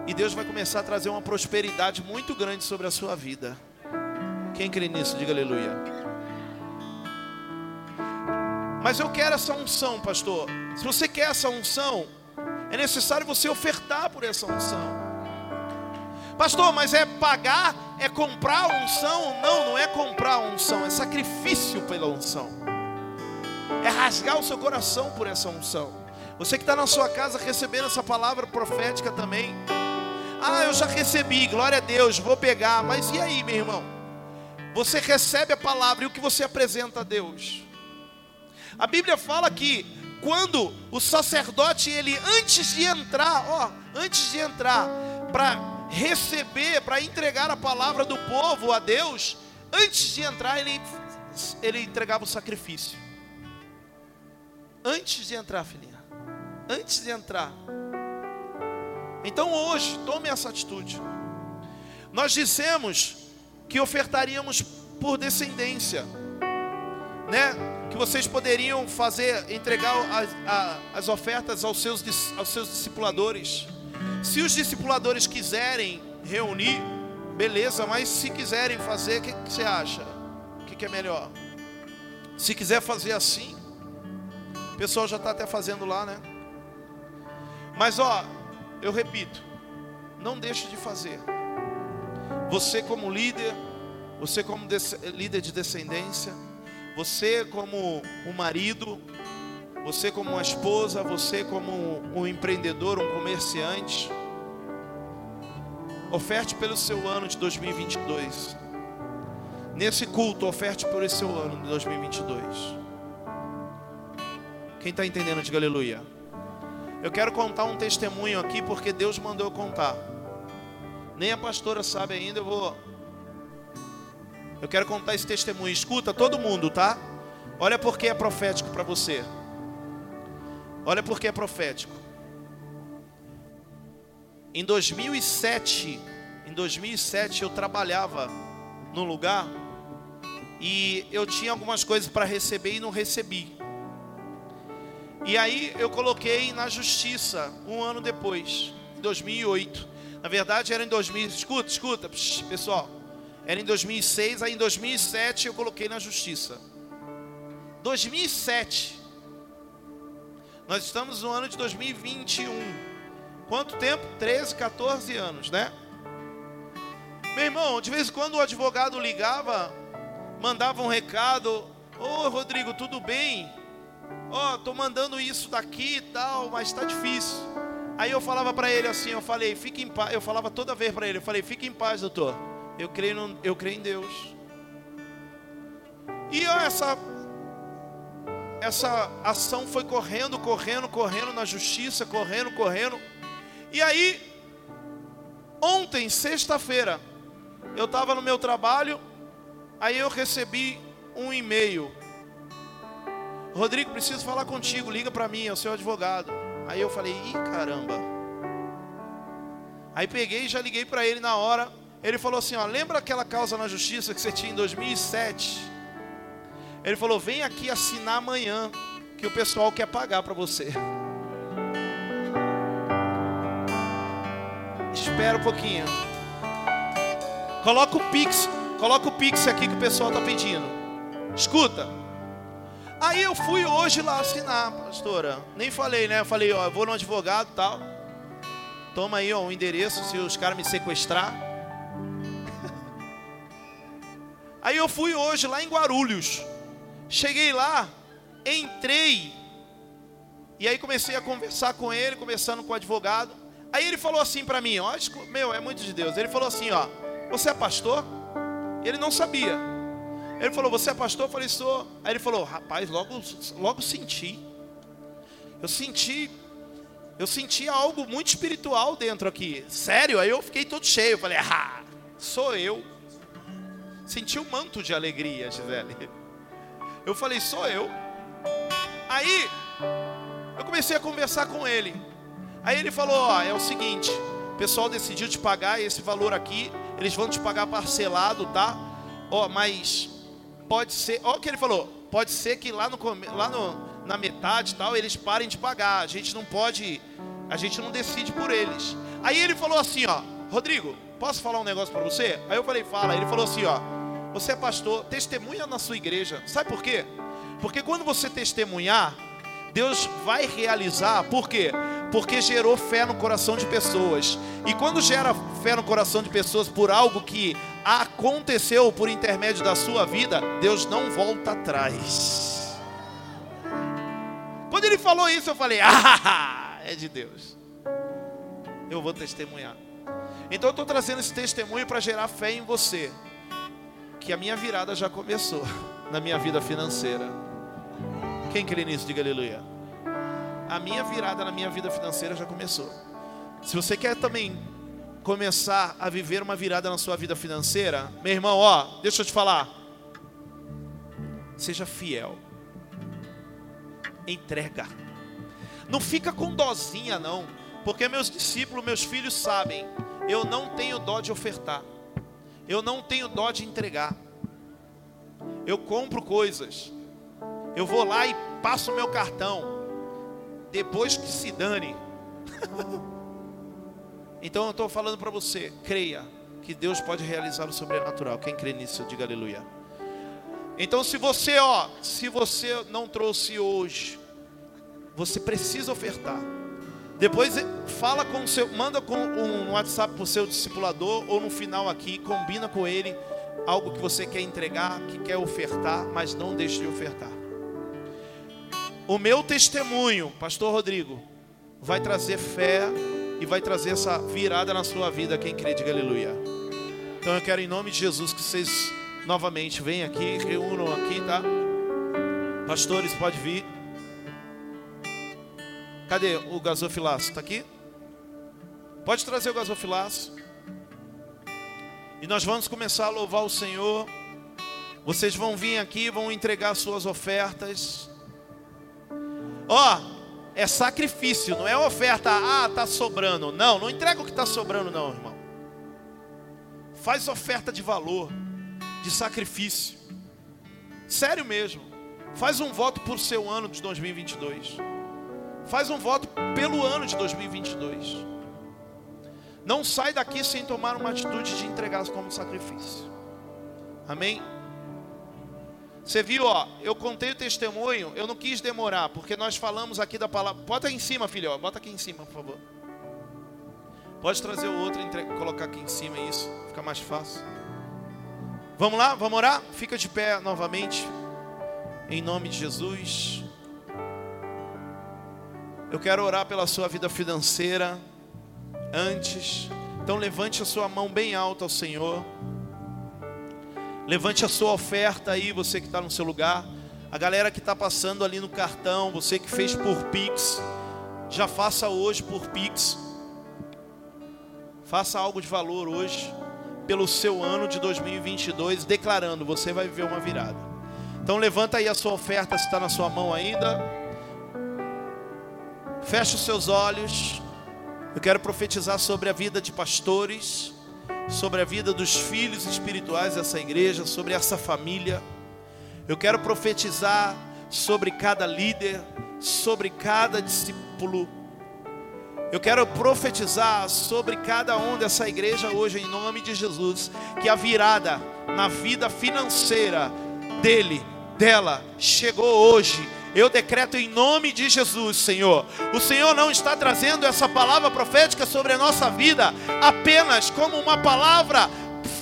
E Deus vai começar a trazer uma prosperidade muito grande sobre a sua vida. Quem crê nisso, diga aleluia. Mas eu quero essa unção, pastor. Se você quer essa unção, é necessário você ofertar por essa unção. Pastor, mas é pagar, é comprar a unção? Não, não é comprar a unção, é sacrifício pela unção é rasgar o seu coração por essa unção. Você que está na sua casa recebendo essa palavra profética também. Ah, eu já recebi, glória a Deus, vou pegar. Mas e aí, meu irmão? Você recebe a palavra e o que você apresenta a Deus? A Bíblia fala que quando o sacerdote, ele antes de entrar, ó, antes de entrar para receber, para entregar a palavra do povo a Deus, antes de entrar, ele, ele entregava o sacrifício. Antes de entrar, filhinha. Antes de entrar. Então hoje, tome essa atitude. Nós dissemos que ofertaríamos por descendência, né? Que vocês poderiam fazer, entregar as, as ofertas aos seus, aos seus discipuladores. Se os discipuladores quiserem reunir, beleza, mas se quiserem fazer, o que, que, você acha? O que, que é melhor? Se quiser fazer assim, o pessoal já está até fazendo lá, né? Mas ó, eu repito, não deixe de fazer. Você como líder, você como líder de descendência, você como um marido, você como uma esposa, você como um empreendedor, um comerciante, oferte pelo seu ano de 2022. Nesse culto, oferte por esse seu ano de 2022. Quem está entendendo, diga aleluia. Eu quero contar um testemunho aqui porque Deus mandou eu contar. Nem a pastora sabe ainda, eu vou. Eu quero contar esse testemunho. Escuta todo mundo, tá? Olha porque é profético para você. Olha porque é profético. Em 2007, em 2007 eu trabalhava num lugar e eu tinha algumas coisas para receber e não recebi. E aí eu coloquei na justiça um ano depois, em 2008. Na verdade era em 2000, escuta, escuta, pessoal. Era em 2006, aí em 2007 eu coloquei na justiça. 2007. Nós estamos no ano de 2021. Quanto tempo? 13, 14 anos, né? Meu irmão, de vez em quando o advogado ligava, mandava um recado: Ô Rodrigo, tudo bem? ó, oh, tô mandando isso daqui e tal, mas está difícil. Aí eu falava para ele assim, eu falei, fique em paz. Eu falava toda vez para ele, eu falei, fique em paz, doutor. Eu creio, no, eu creio em Deus. E essa essa ação foi correndo, correndo, correndo na justiça, correndo, correndo. E aí, ontem, sexta-feira, eu estava no meu trabalho, aí eu recebi um e-mail. Rodrigo, preciso falar contigo, liga para mim, é o seu advogado. Aí eu falei, ih, caramba. Aí peguei e já liguei para ele na hora. Ele falou assim, ó, lembra aquela causa na justiça que você tinha em 2007? Ele falou: vem aqui assinar amanhã, que o pessoal quer pagar para você. Espera um pouquinho. Coloca o Pix, coloca o Pix aqui que o pessoal está pedindo. Escuta. Aí eu fui hoje lá assinar, pastora. Nem falei, né? Eu falei, ó, eu vou no advogado tal. Toma aí ó, o endereço se os caras me sequestrar. Aí eu fui hoje lá em Guarulhos. Cheguei lá, entrei, e aí comecei a conversar com ele, conversando com o advogado. Aí ele falou assim para mim, ó, meu, é muito de Deus. Ele falou assim, ó, você é pastor? Ele não sabia. Ele falou, você é pastor? Eu falei, sou. Aí ele falou, rapaz, logo, logo senti. Eu senti, eu senti algo muito espiritual dentro aqui. Sério? Aí eu fiquei todo cheio. Eu falei, ah, sou eu. Senti um manto de alegria, Gisele. Eu falei, sou eu. Aí, eu comecei a conversar com ele. Aí ele falou: Ó, é o seguinte, o pessoal decidiu te pagar esse valor aqui, eles vão te pagar parcelado, tá? Ó, mas pode ser, ó, o que ele falou: pode ser que lá, no, lá no, na metade tal, eles parem de pagar. A gente não pode, a gente não decide por eles. Aí ele falou assim: Ó, Rodrigo, posso falar um negócio para você? Aí eu falei: Fala. Ele falou assim: Ó você é pastor, testemunha na sua igreja. Sabe por quê? Porque quando você testemunhar, Deus vai realizar. Por quê? Porque gerou fé no coração de pessoas. E quando gera fé no coração de pessoas por algo que aconteceu por intermédio da sua vida, Deus não volta atrás. Quando ele falou isso, eu falei: Ah, é de Deus. Eu vou testemunhar. Então eu estou trazendo esse testemunho para gerar fé em você que a minha virada já começou na minha vida financeira. Quem crê nisso, diga aleluia. A minha virada na minha vida financeira já começou. Se você quer também começar a viver uma virada na sua vida financeira, meu irmão, ó, deixa eu te falar. Seja fiel. Entrega. Não fica com dozinha não, porque meus discípulos, meus filhos sabem, eu não tenho dó de ofertar. Eu não tenho dó de entregar. Eu compro coisas. Eu vou lá e passo meu cartão. Depois que se dane. então eu estou falando para você, creia que Deus pode realizar o sobrenatural. Quem crê nisso, diga aleluia. Então se você, ó, se você não trouxe hoje, você precisa ofertar. Depois fala com o seu, manda com um WhatsApp para o seu discipulador ou no final aqui, combina com ele algo que você quer entregar, que quer ofertar, mas não deixe de ofertar. O meu testemunho, Pastor Rodrigo, vai trazer fé e vai trazer essa virada na sua vida, quem crê, diga aleluia. Então eu quero em nome de Jesus que vocês novamente venham aqui, reúnam aqui, tá? Pastores, pode vir. Cadê o gasofilaço? Está aqui? Pode trazer o gasofilaço. E nós vamos começar a louvar o Senhor. Vocês vão vir aqui, vão entregar suas ofertas. Ó, oh, é sacrifício, não é oferta, ah, tá sobrando. Não, não entrega o que está sobrando, não, irmão. Faz oferta de valor, de sacrifício. Sério mesmo. Faz um voto por seu ano de 2022. Faz um voto pelo ano de 2022. Não sai daqui sem tomar uma atitude de entregar como sacrifício. Amém? Você viu, ó, eu contei o testemunho, eu não quis demorar, porque nós falamos aqui da palavra. Bota aí em cima, filho, ó, bota aqui em cima, por favor. Pode trazer o outro e colocar aqui em cima, isso, fica mais fácil. Vamos lá, vamos orar? Fica de pé novamente, em nome de Jesus. Eu quero orar pela sua vida financeira antes. Então levante a sua mão bem alta ao Senhor. Levante a sua oferta aí, você que está no seu lugar. A galera que está passando ali no cartão, você que fez por Pix, já faça hoje por Pix. Faça algo de valor hoje, pelo seu ano de 2022, declarando: você vai viver uma virada. Então levanta aí a sua oferta, se está na sua mão ainda. Feche os seus olhos. Eu quero profetizar sobre a vida de pastores, sobre a vida dos filhos espirituais dessa igreja, sobre essa família. Eu quero profetizar sobre cada líder, sobre cada discípulo. Eu quero profetizar sobre cada um dessa igreja hoje, em nome de Jesus, que a virada na vida financeira dele, dela, chegou hoje eu decreto em nome de Jesus, Senhor. O Senhor não está trazendo essa palavra profética sobre a nossa vida apenas como uma palavra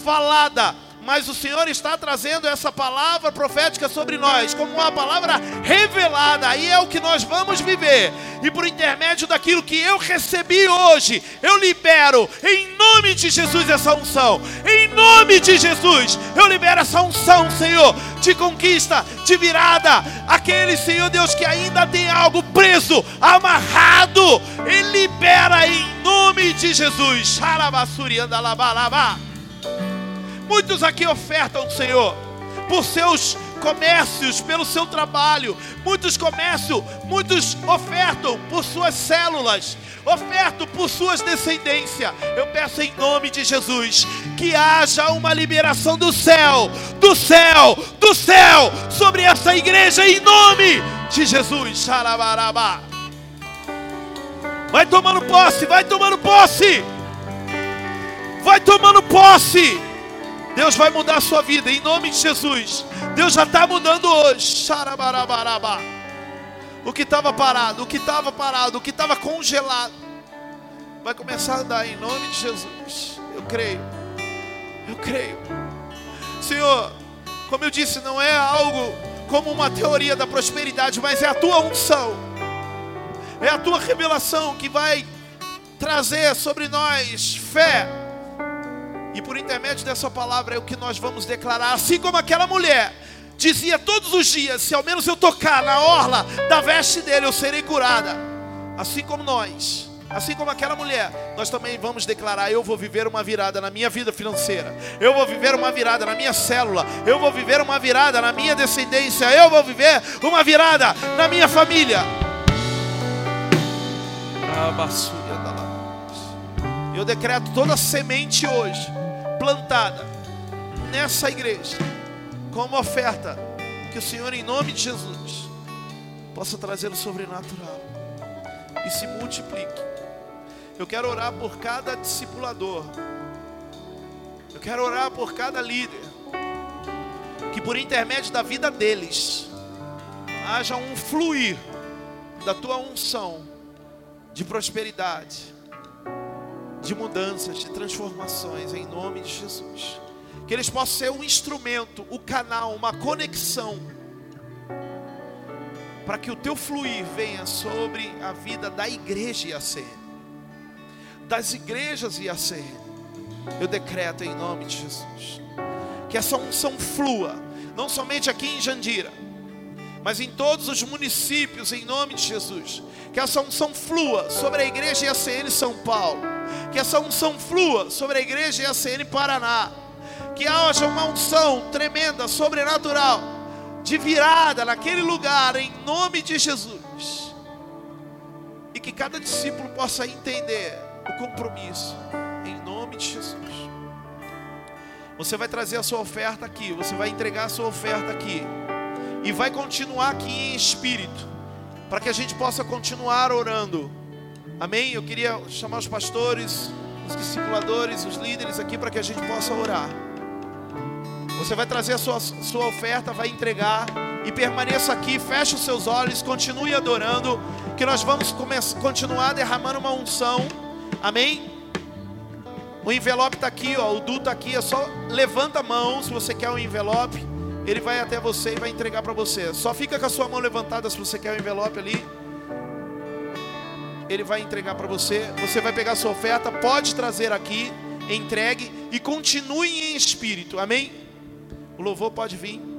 falada, mas o Senhor está trazendo essa palavra profética sobre nós, como uma palavra revelada, e é o que nós vamos viver. E por intermédio daquilo que eu recebi hoje, eu libero em nome de Jesus essa unção. Em nome de Jesus, eu libero essa unção, Senhor, de conquista, de virada. Aquele Senhor Deus que ainda tem algo preso, amarrado, Ele libera em nome de Jesus. Xalabassuri andalabalaba. Muitos aqui ofertam, Senhor, por seus comércios, pelo seu trabalho. Muitos comércios, muitos ofertam por suas células, ofertam por suas descendências. Eu peço em nome de Jesus que haja uma liberação do céu, do céu, do céu sobre essa igreja em nome de Jesus. Vai tomando posse, vai tomando posse. Vai tomando posse. Deus vai mudar a sua vida em nome de Jesus. Deus já está mudando hoje. O que estava parado, o que estava parado, o que estava congelado, vai começar a andar em nome de Jesus. Eu creio. Eu creio. Senhor, como eu disse, não é algo como uma teoria da prosperidade, mas é a tua unção. É a tua revelação que vai trazer sobre nós fé e por intermédio dessa palavra é o que nós vamos declarar, assim como aquela mulher dizia todos os dias: se ao menos eu tocar na orla da veste dele, eu serei curada. Assim como nós, assim como aquela mulher, nós também vamos declarar: eu vou viver uma virada na minha vida financeira, eu vou viver uma virada na minha célula, eu vou viver uma virada na minha descendência, eu vou viver uma virada na minha família. Eu decreto toda semente hoje plantada nessa igreja, como oferta, que o Senhor, em nome de Jesus, possa trazer o sobrenatural e se multiplique. Eu quero orar por cada discipulador, eu quero orar por cada líder, que por intermédio da vida deles, haja um fluir da tua unção de prosperidade de mudanças, de transformações em nome de Jesus. Que eles possam ser um instrumento, o um canal, uma conexão para que o teu fluir venha sobre a vida da igreja IACN, das igrejas IACN. Eu decreto em nome de Jesus que essa unção flua, não somente aqui em Jandira, mas em todos os municípios, em nome de Jesus. Que essa unção flua sobre a igreja IACN São Paulo. Que essa unção flua sobre a igreja IACN Paraná. Que haja uma unção tremenda, sobrenatural, de virada naquele lugar, em nome de Jesus. E que cada discípulo possa entender o compromisso, em nome de Jesus. Você vai trazer a sua oferta aqui, você vai entregar a sua oferta aqui e vai continuar aqui em espírito, para que a gente possa continuar orando. Amém? Eu queria chamar os pastores, os discipuladores, os líderes aqui para que a gente possa orar. Você vai trazer a sua, sua oferta, vai entregar e permaneça aqui, feche os seus olhos, continue adorando, que nós vamos continuar derramando uma unção. Amém? O envelope está aqui, ó, o Du está aqui, é só levanta a mão se você quer um envelope. Ele vai até você e vai entregar para você. Só fica com a sua mão levantada se você quer o um envelope ali ele vai entregar para você. Você vai pegar sua oferta, pode trazer aqui, entregue e continue em espírito. Amém? O louvor pode vir.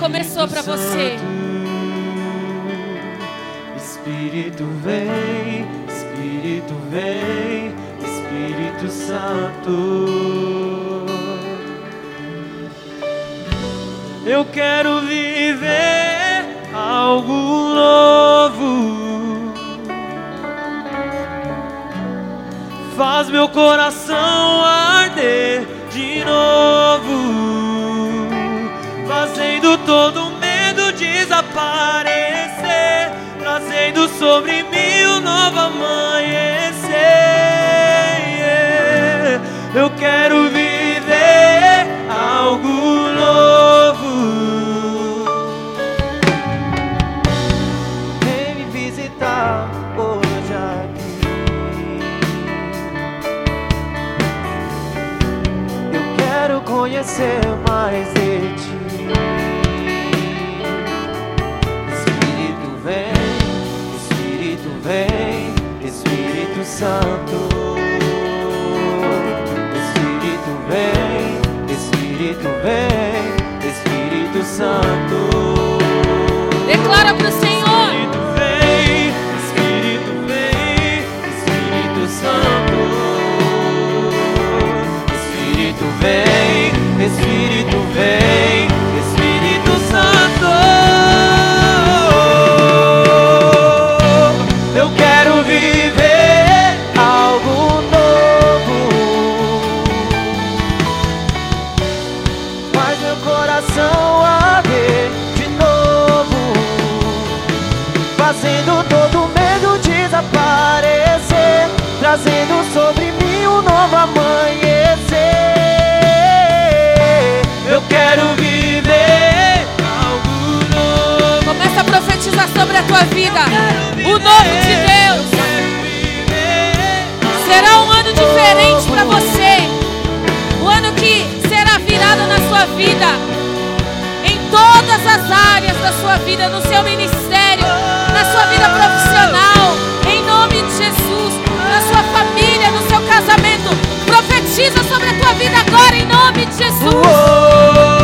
começou para você. Espírito vem, Espírito vem, Espírito Santo. Eu quero viver algo novo. Faz meu coração sobre mim um novo amanhecer. Eu quero viver algo novo. Vem me visitar hoje aqui. Eu quero conhecer mais. Santo. vida, em todas as áreas da sua vida, no seu ministério, na sua vida profissional, em nome de Jesus, na sua família, no seu casamento. Profetiza sobre a tua vida agora, em nome de Jesus.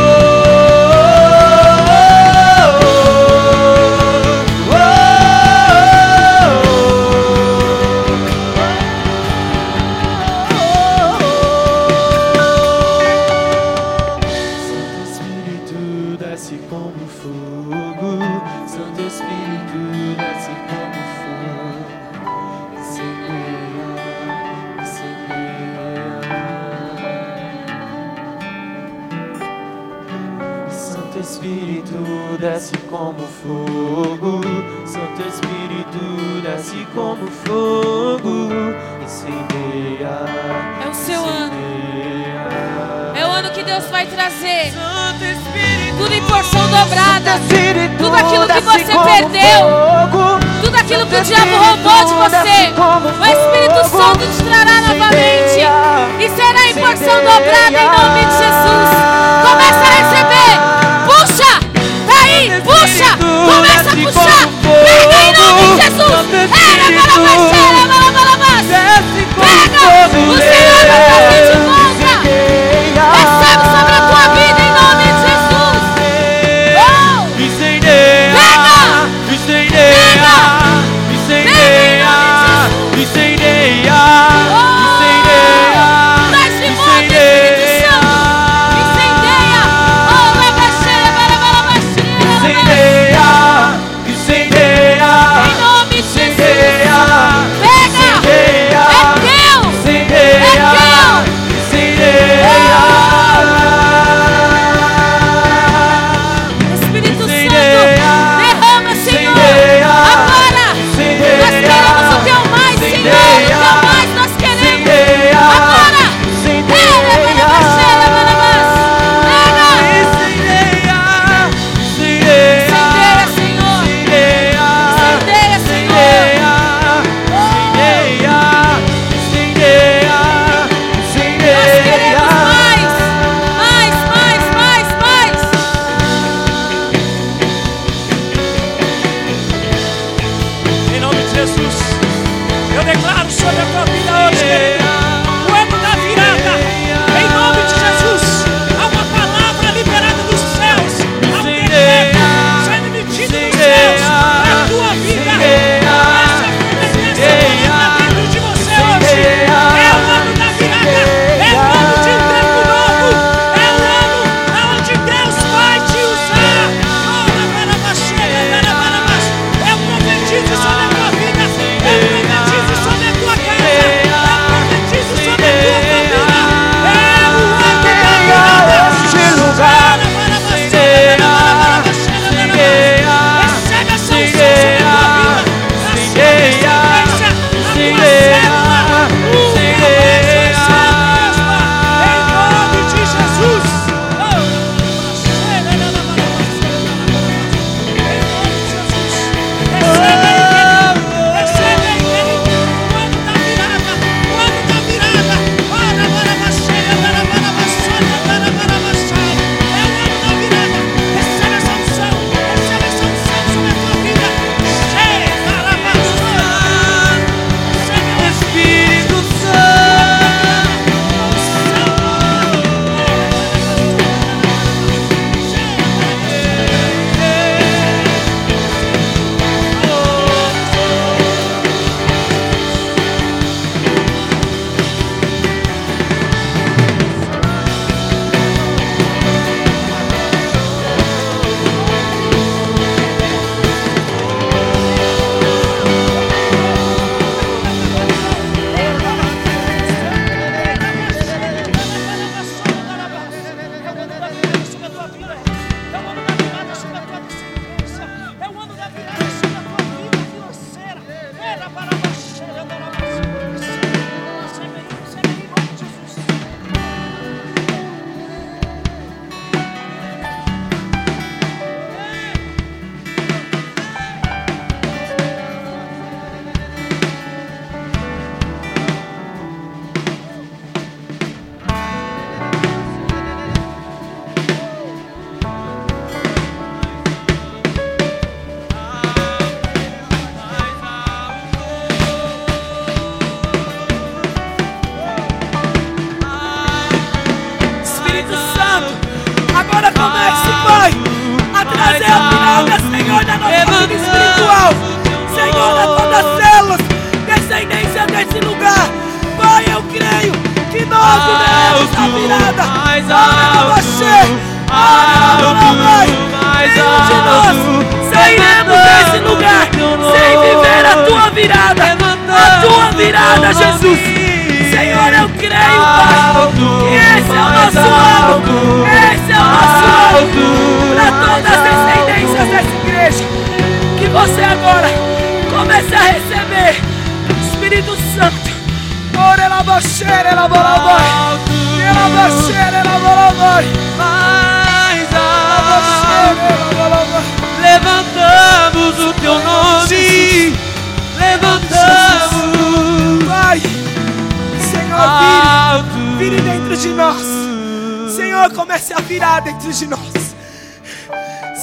Senhor, comece a virar dentro de nós.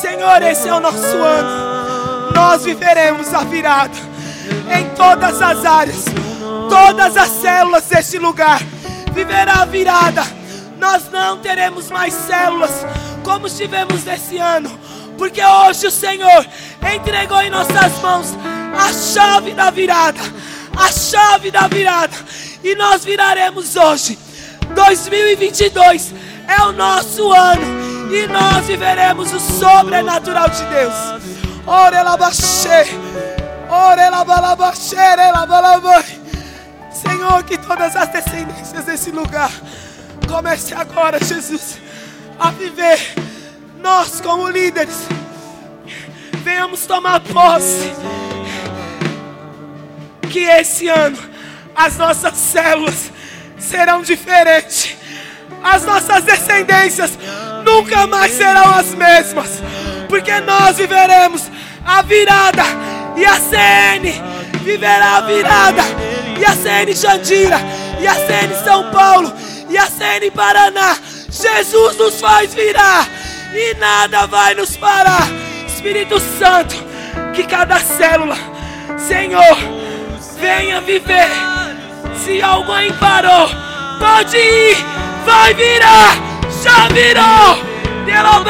Senhor, esse é o nosso ano. Nós viveremos a virada em todas as áreas, todas as células deste lugar. Viverá a virada. Nós não teremos mais células como tivemos nesse ano, porque hoje o Senhor entregou em nossas mãos a chave da virada, a chave da virada, e nós viraremos hoje. 2022 é o nosso ano e nós viveremos o sobrenatural de Deus. Ore la baixê, ore la balabaxê, la balabai. Senhor, que todas as descendências desse lugar comece agora, Jesus, a viver. Nós, como líderes, venhamos tomar posse. Que esse ano as nossas células serão diferentes. As nossas descendências nunca mais serão as mesmas. Porque nós viveremos a virada. E a CN viverá a virada. E a CN Jandira. E a CN São Paulo. E a CN Paraná. Jesus nos faz virar. E nada vai nos parar. Espírito Santo, que cada célula, Senhor, venha viver se alguém parou, pode ir, vai virar, já virou. Pela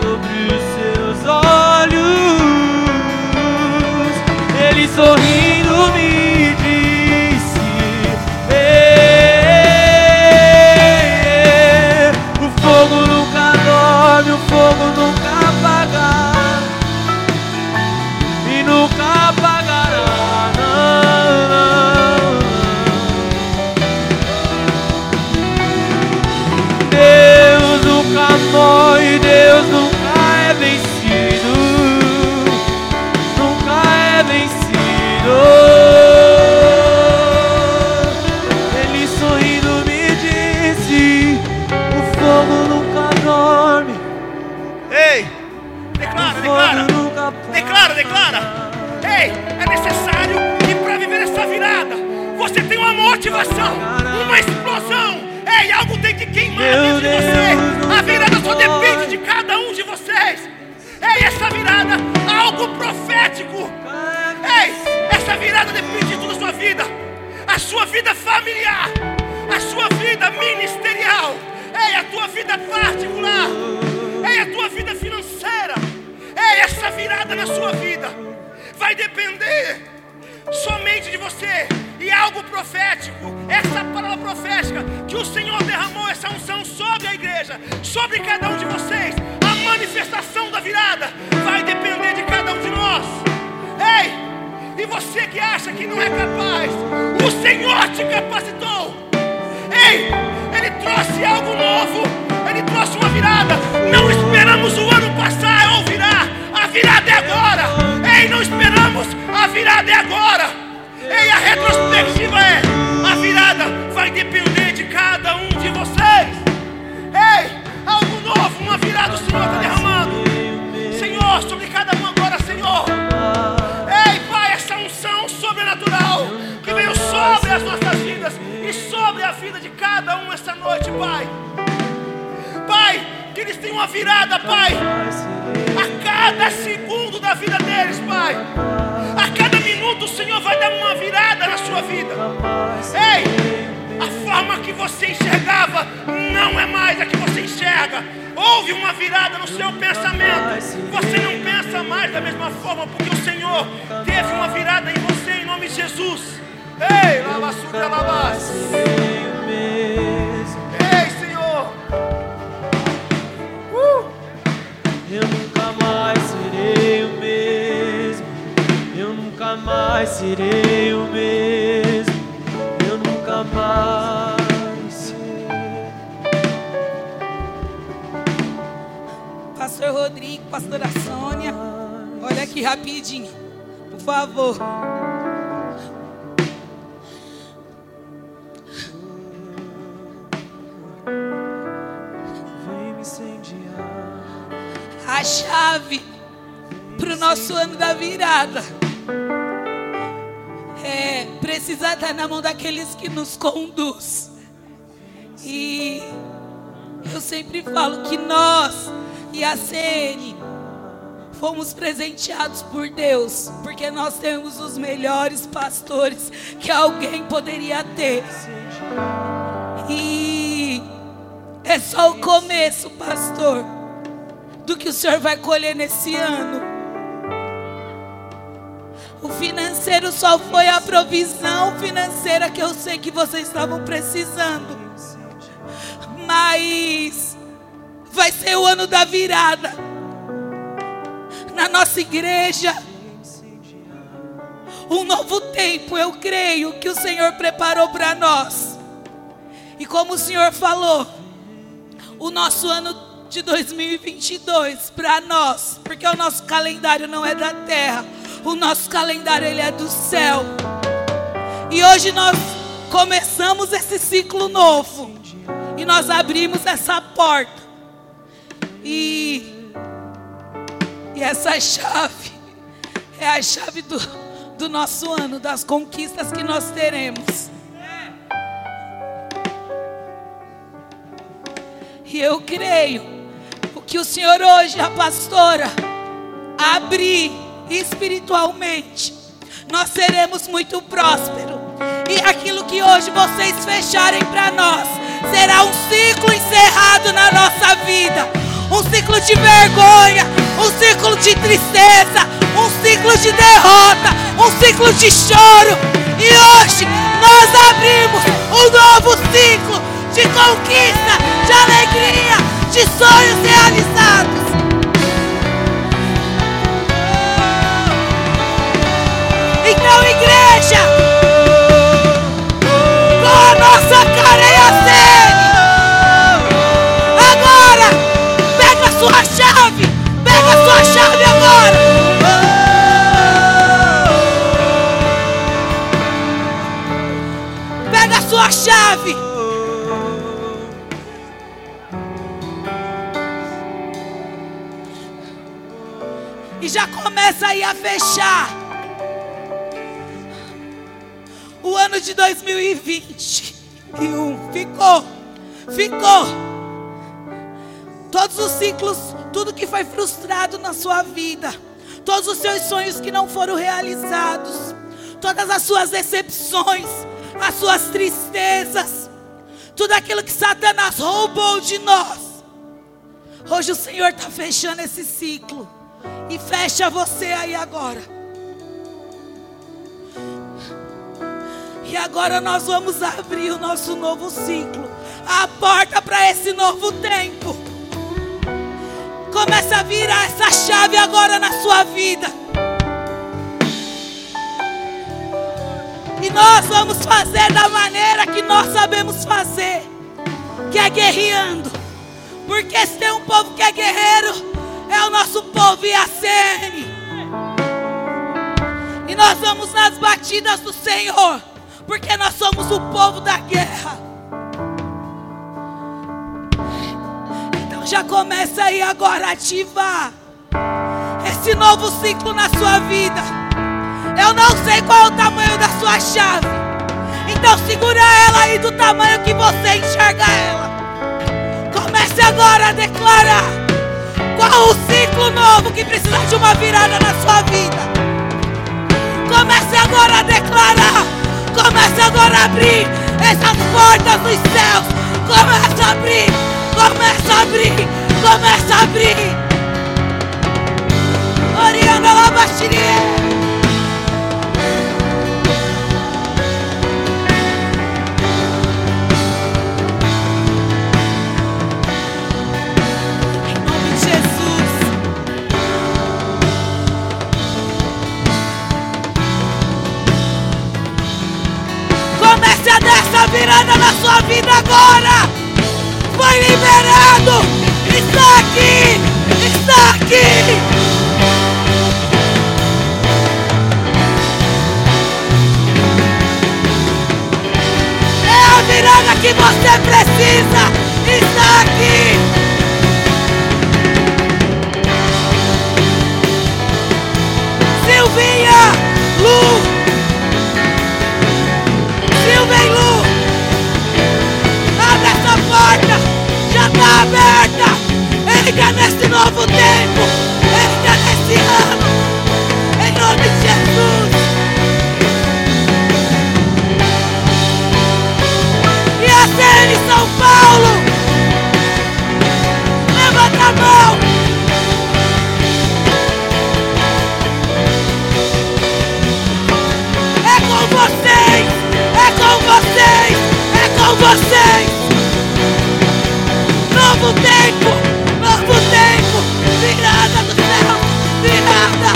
sobre os seus olhos, ele sorrindo você tem uma motivação, uma explosão. Ei, algo tem que queimar dentro de você. A virada só depende de cada um de vocês. Ei, essa virada, algo profético. Ei, essa virada depende de toda a sua vida. A sua vida familiar, a sua vida ministerial, ei, a tua vida particular, ei, a tua vida financeira. Ei, essa virada na sua vida vai depender somente de você. E algo profético, essa palavra profética que o Senhor derramou essa unção sobre a igreja, sobre cada um de vocês, a manifestação da virada vai depender de cada um de nós. Ei, e você que acha que não é capaz, o Senhor te capacitou. Ei, Ele trouxe algo novo, Ele trouxe uma virada. Não esperamos o ano passar ou virar, a virada é agora. Ei, não esperamos, a virada é agora. Ei, a retrospectiva é: a virada vai depender de cada um de vocês. Ei, algo novo, uma virada o Senhor está derramando. Senhor, sobre cada um agora, Senhor. Ei, Pai, essa unção sobrenatural que veio sobre as nossas vidas e sobre a vida de cada um essa noite, Pai. Pai, que eles tenham uma virada, Pai, a cada segundo da vida deles, Pai. A cada minuto o Senhor vai dar uma virada na sua vida. Ei, a forma que você enxergava não é mais a que você enxerga. Houve uma virada no seu pensamento. Você não pensa mais da mesma forma, porque o Senhor teve uma virada em você em nome de Jesus. Ei, lava suja, lava. Ei, Senhor. Mais serei o mesmo. Eu nunca mais serei. Pastor Rodrigo, pastora Sônia, olha aqui rapidinho, por favor. Vem me incendiar. A chave para o nosso ano da virada é precisa estar na mão daqueles que nos conduz. E eu sempre falo que nós e a CN fomos presenteados por Deus, porque nós temos os melhores pastores que alguém poderia ter. E é só o começo, pastor, do que o senhor vai colher nesse ano. O financeiro só foi a provisão financeira que eu sei que vocês estavam precisando. Mas vai ser o ano da virada. Na nossa igreja. Um novo tempo, eu creio que o Senhor preparou para nós. E como o Senhor falou, o nosso ano de 2022 para nós, porque o nosso calendário não é da terra, o nosso calendário ele é do céu. E hoje nós começamos esse ciclo novo. E nós abrimos essa porta. E, e essa chave é a chave do, do nosso ano, das conquistas que nós teremos. E eu creio o que o Senhor hoje, a pastora, abrir espiritualmente, nós seremos muito prósperos. E aquilo que hoje vocês fecharem para nós será um ciclo encerrado na nossa vida. Um ciclo de vergonha, um ciclo de tristeza, um ciclo de derrota, um ciclo de choro. E hoje nós abrimos um novo ciclo de conquista, de alegria, de sonhos realizados. Então, igreja, com a nossa cara é a sede. Agora, pega a sua chave, pega a sua chave agora. Pega a sua chave. E já começa aí a fechar ano de 2021. Ficou, ficou. Todos os ciclos, tudo que foi frustrado na sua vida, todos os seus sonhos que não foram realizados, todas as suas decepções, as suas tristezas, tudo aquilo que Satanás roubou de nós. Hoje o Senhor está fechando esse ciclo. E fecha você aí agora. E agora nós vamos abrir o nosso novo ciclo. A porta para esse novo tempo. Começa a virar essa chave agora na sua vida. E nós vamos fazer da maneira que nós sabemos fazer, que é guerreando. Porque se tem um povo que é guerreiro, é o nosso povo IACN. E nós vamos nas batidas do Senhor, porque nós somos o povo da guerra. Então já começa aí agora a ativar esse novo ciclo na sua vida. Eu não sei qual é o tamanho da sua chave. Então segura ela aí do tamanho que você enxerga ela. Comece agora a declarar qual o ciclo novo que precisa de uma virada na sua vida. Comece agora a declarar. Comece agora a abrir essas portas dos céus. Comece a abrir. Comece a abrir. Comece a abrir. Oriana Labaxirie. A virada na sua vida agora. Foi liberado. Está aqui. Está aqui. É a virada que você precisa. Está aqui. Silvinha, Lu, aberta. Entra nesse novo tempo, entra nesse ano, tempo! Novo tempo! Virada do céu! Virada!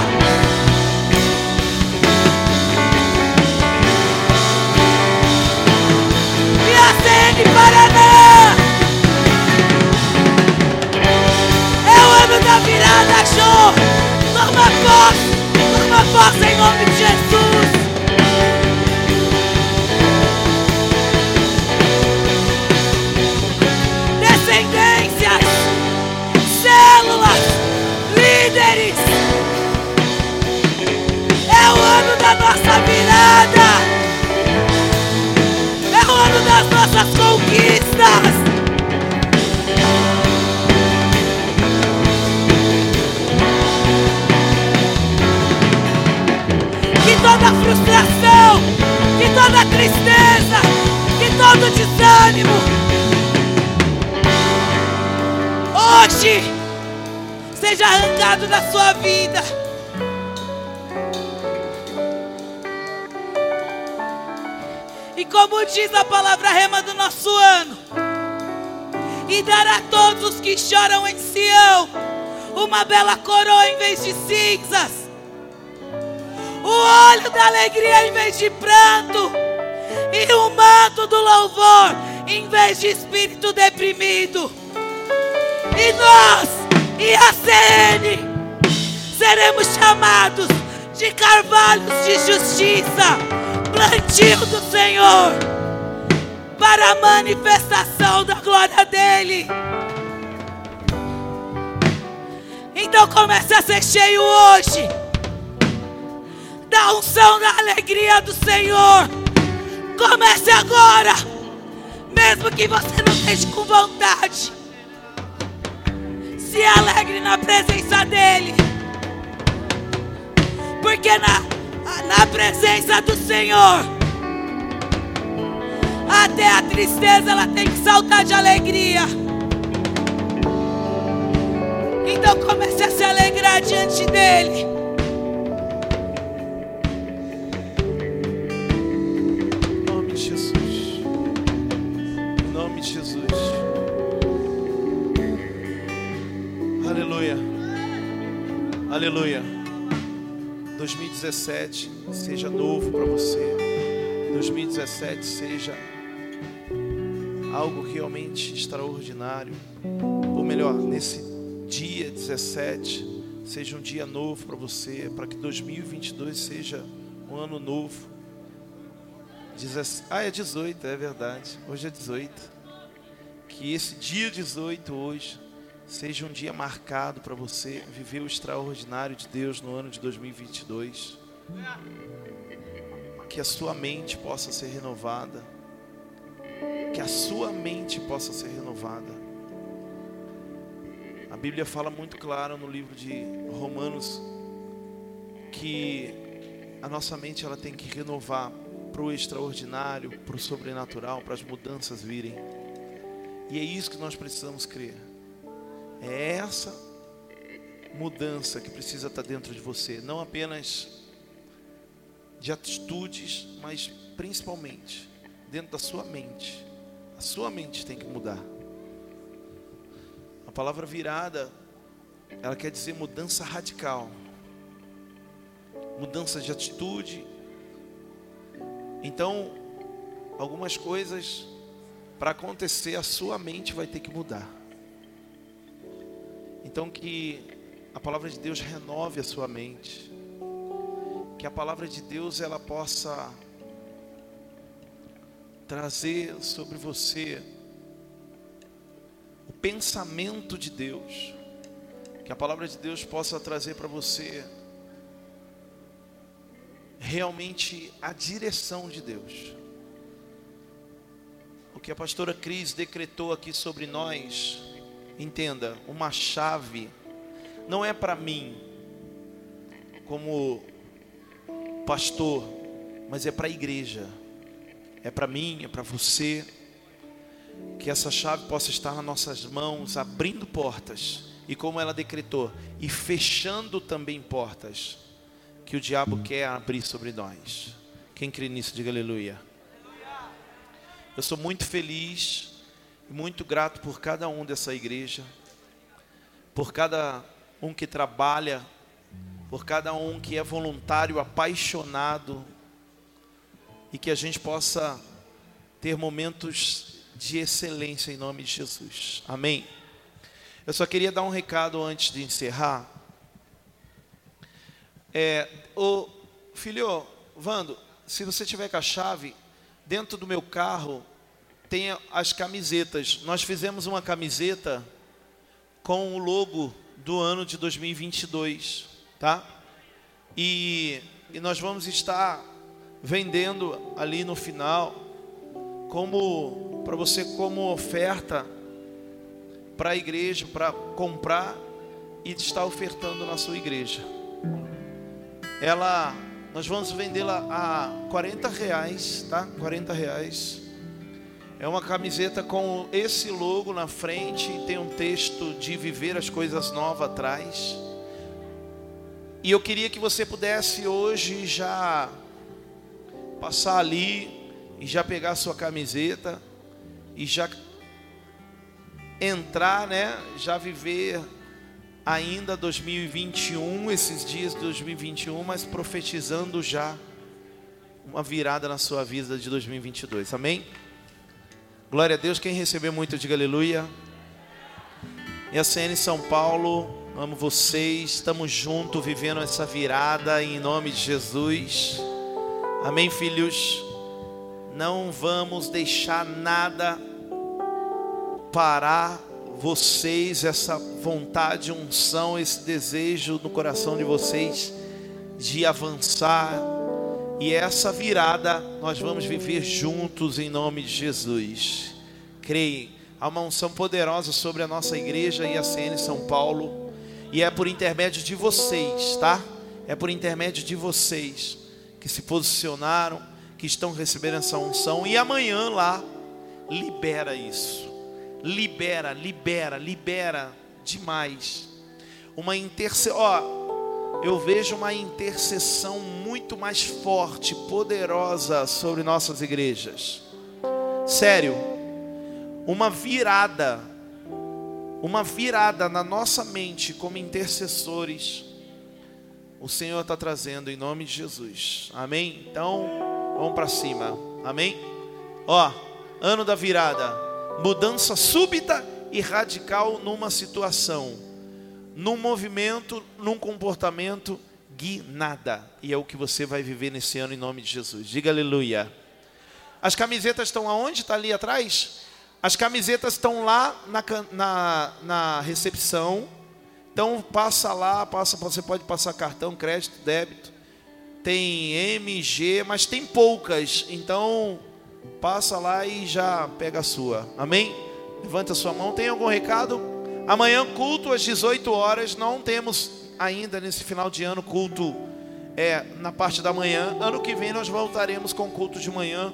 E a CN Paraná! É o ano da virada, show! Toma posse! Toma posse em nome de Jesus! Frustração, que toda tristeza, que todo desânimo, hoje seja arrancado da sua vida. Como diz a palavra rema do nosso ano, e dará a todos os que choram em Sião uma bela coroa em vez de cinzas, o olho da alegria em vez de pranto, e o manto do louvor em vez de espírito deprimido. E nós e a CN seremos chamados de carvalhos de justiça, plantio do Senhor, para a manifestação da glória dEle. Então comece a ser cheio hoje da unção da alegria do Senhor. Comece agora, mesmo que você não esteja com vontade. Se alegre na presença dEle, porque na, na presença do Senhor, até a tristeza ela tem que saltar de alegria. Então comece a se alegrar diante dele. Em nome de Jesus. Em nome de Jesus. Aleluia. Aleluia. 2017 seja novo para você. 2017 seja algo realmente extraordinário. Ou melhor, nesse dia 17 seja um dia novo para você, para que 2022 seja um ano novo. Ah, é 18, é verdade. Hoje é 18. Que esse dia 18 hoje seja um dia marcado para você viver o extraordinário de Deus no ano de 2022. Que a sua mente possa ser renovada. Que a sua mente possa ser renovada. A Bíblia fala muito claro no livro de Romanos que a nossa mente ela tem que renovar para o extraordinário, para o sobrenatural, para as mudanças virem. E é isso que nós precisamos crer. É essa mudança que precisa estar dentro de você, não apenas de atitudes, mas principalmente dentro da sua mente. A sua mente tem que mudar. A palavra virada, ela quer dizer mudança radical. Mudança de atitude. Então, algumas coisas para acontecer, a sua mente vai ter que mudar. Então que a palavra de Deus renove a sua mente. Que a palavra de Deus ela possa trazer sobre você o pensamento de Deus. Que a palavra de Deus possa trazer para você realmente a direção de Deus. O que a pastora Cris decretou aqui sobre nós, entenda, uma chave não é para mim como pastor, mas é para a igreja. É para mim, é para você. Que essa chave possa estar nas nossas mãos, abrindo portas, e como ela decretou, e fechando também portas que o diabo quer abrir sobre nós. Quem crê nisso, diga aleluia. Eu sou muito feliz muito grato por cada um dessa igreja, por cada um que trabalha, por cada um que é voluntário, apaixonado, e que a gente possa ter momentos de excelência em nome de Jesus. Amém. Eu só queria dar um recado antes de encerrar. É, ô, filho, Vando, se você tiver com a chave, dentro do meu carro tem as camisetas. Nós fizemos uma camiseta com o logo do ano de 2022, tá? E, e nós vamos estar vendendo ali no final como para você como oferta para a igreja, para comprar e estar ofertando na sua igreja. Ela Nós vamos vendê-la a 40 reais, tá? 40 reais. É uma camiseta com esse logo na frente, tem um texto de viver as coisas novas atrás. E eu queria que você pudesse hoje já passar ali e já pegar sua camiseta e já entrar, né? Já viver ainda 2021, esses dias de 2021, mas profetizando já uma virada na sua vida de 2022. Amém? Glória a Deus. Quem recebeu muito, diga aleluia. E a CN São Paulo, amo vocês. Estamos juntos vivendo essa virada em nome de Jesus. Amém, filhos. Não vamos deixar nada parar vocês, essa vontade, unção, esse desejo no coração de vocês de avançar. E essa virada nós vamos viver juntos em nome de Jesus. Creio, há uma unção poderosa sobre a nossa igreja e a CN São Paulo. E é por intermédio de vocês, tá? É por intermédio de vocês que se posicionaram, que estão recebendo essa unção. E amanhã lá, libera isso libera, libera, libera demais. Uma intercessão, eu vejo uma intercessão muito mais forte, poderosa sobre nossas igrejas. Sério, uma virada, uma virada na nossa mente como intercessores. O Senhor está trazendo em nome de Jesus. Amém? Então, vamos para cima. Amém? Ó, ano da virada mudança súbita e radical numa situação, num movimento, num comportamento, guinada. E é o que você vai viver nesse ano em nome de Jesus. Diga aleluia. As camisetas estão aonde? Está ali atrás? As camisetas estão lá na, na, na recepção. Então passa lá, passa, você pode passar cartão, crédito, débito. Tem MG, mas tem poucas. Então passa lá e já pega a sua. Amém? Levanta a sua mão. Tem algum recado? Amanhã, culto às 18 horas. Não temos ainda nesse final de ano culto é, na parte da manhã. Ano que vem nós voltaremos com culto de manhã.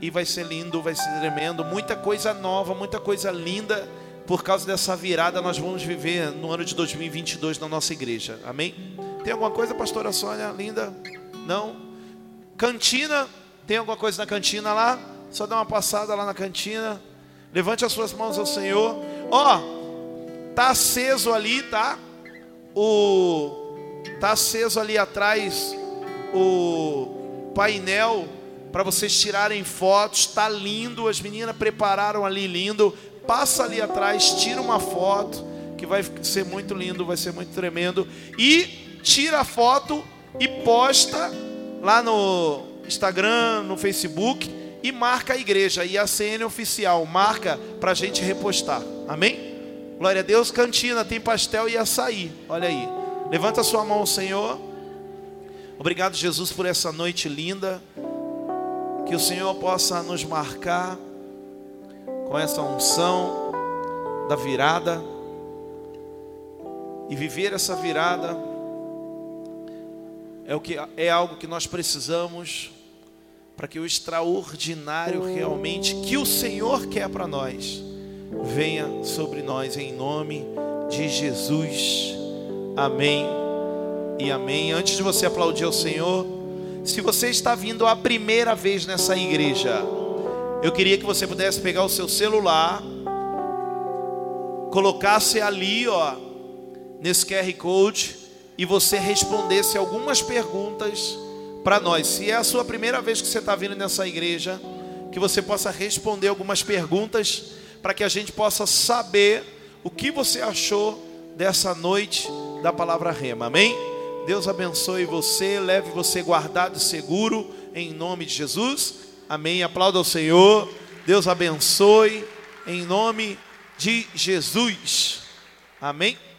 E vai ser lindo, vai ser tremendo. Muita coisa nova, muita coisa linda. Por causa dessa virada, nós vamos viver no ano de 2022 na nossa igreja. Amém? Tem alguma coisa, pastora Sônia? Linda? Não? Cantina tem alguma coisa na cantina lá? Só dá uma passada lá na cantina. Levante as suas mãos ao Senhor. Ó, tá aceso ali, tá? O tá aceso ali atrás o painel para vocês tirarem fotos. Tá lindo, as meninas prepararam ali lindo. Passa ali atrás, tira uma foto que vai ser muito lindo, vai ser muito tremendo e tira a foto e posta lá no Instagram, no Facebook e marca a igreja e a CN oficial, marca para a gente repostar. Amém? Glória a Deus, cantina, tem pastel e açaí. Olha aí. Levanta sua mão Senhor. Obrigado, Jesus, por essa noite linda. Que o Senhor possa nos marcar com essa unção da virada e viver essa virada é o que é algo que nós precisamos para que o extraordinário realmente que o Senhor quer para nós venha sobre nós em nome de Jesus. Amém e amém. Antes de você aplaudir ao Senhor, se você está vindo a primeira vez nessa igreja, eu queria que você pudesse pegar o seu celular, colocasse ali, ó, nesse QR Code e você respondesse algumas perguntas para nós. Se é a sua primeira vez que você está vindo nessa igreja, que você possa responder algumas perguntas para que a gente possa saber o que você achou dessa noite da palavra rema. Amém? Deus abençoe você, leve você guardado e seguro em nome de Jesus. Amém. Aplauda ao Senhor. Deus abençoe em nome de Jesus. Amém.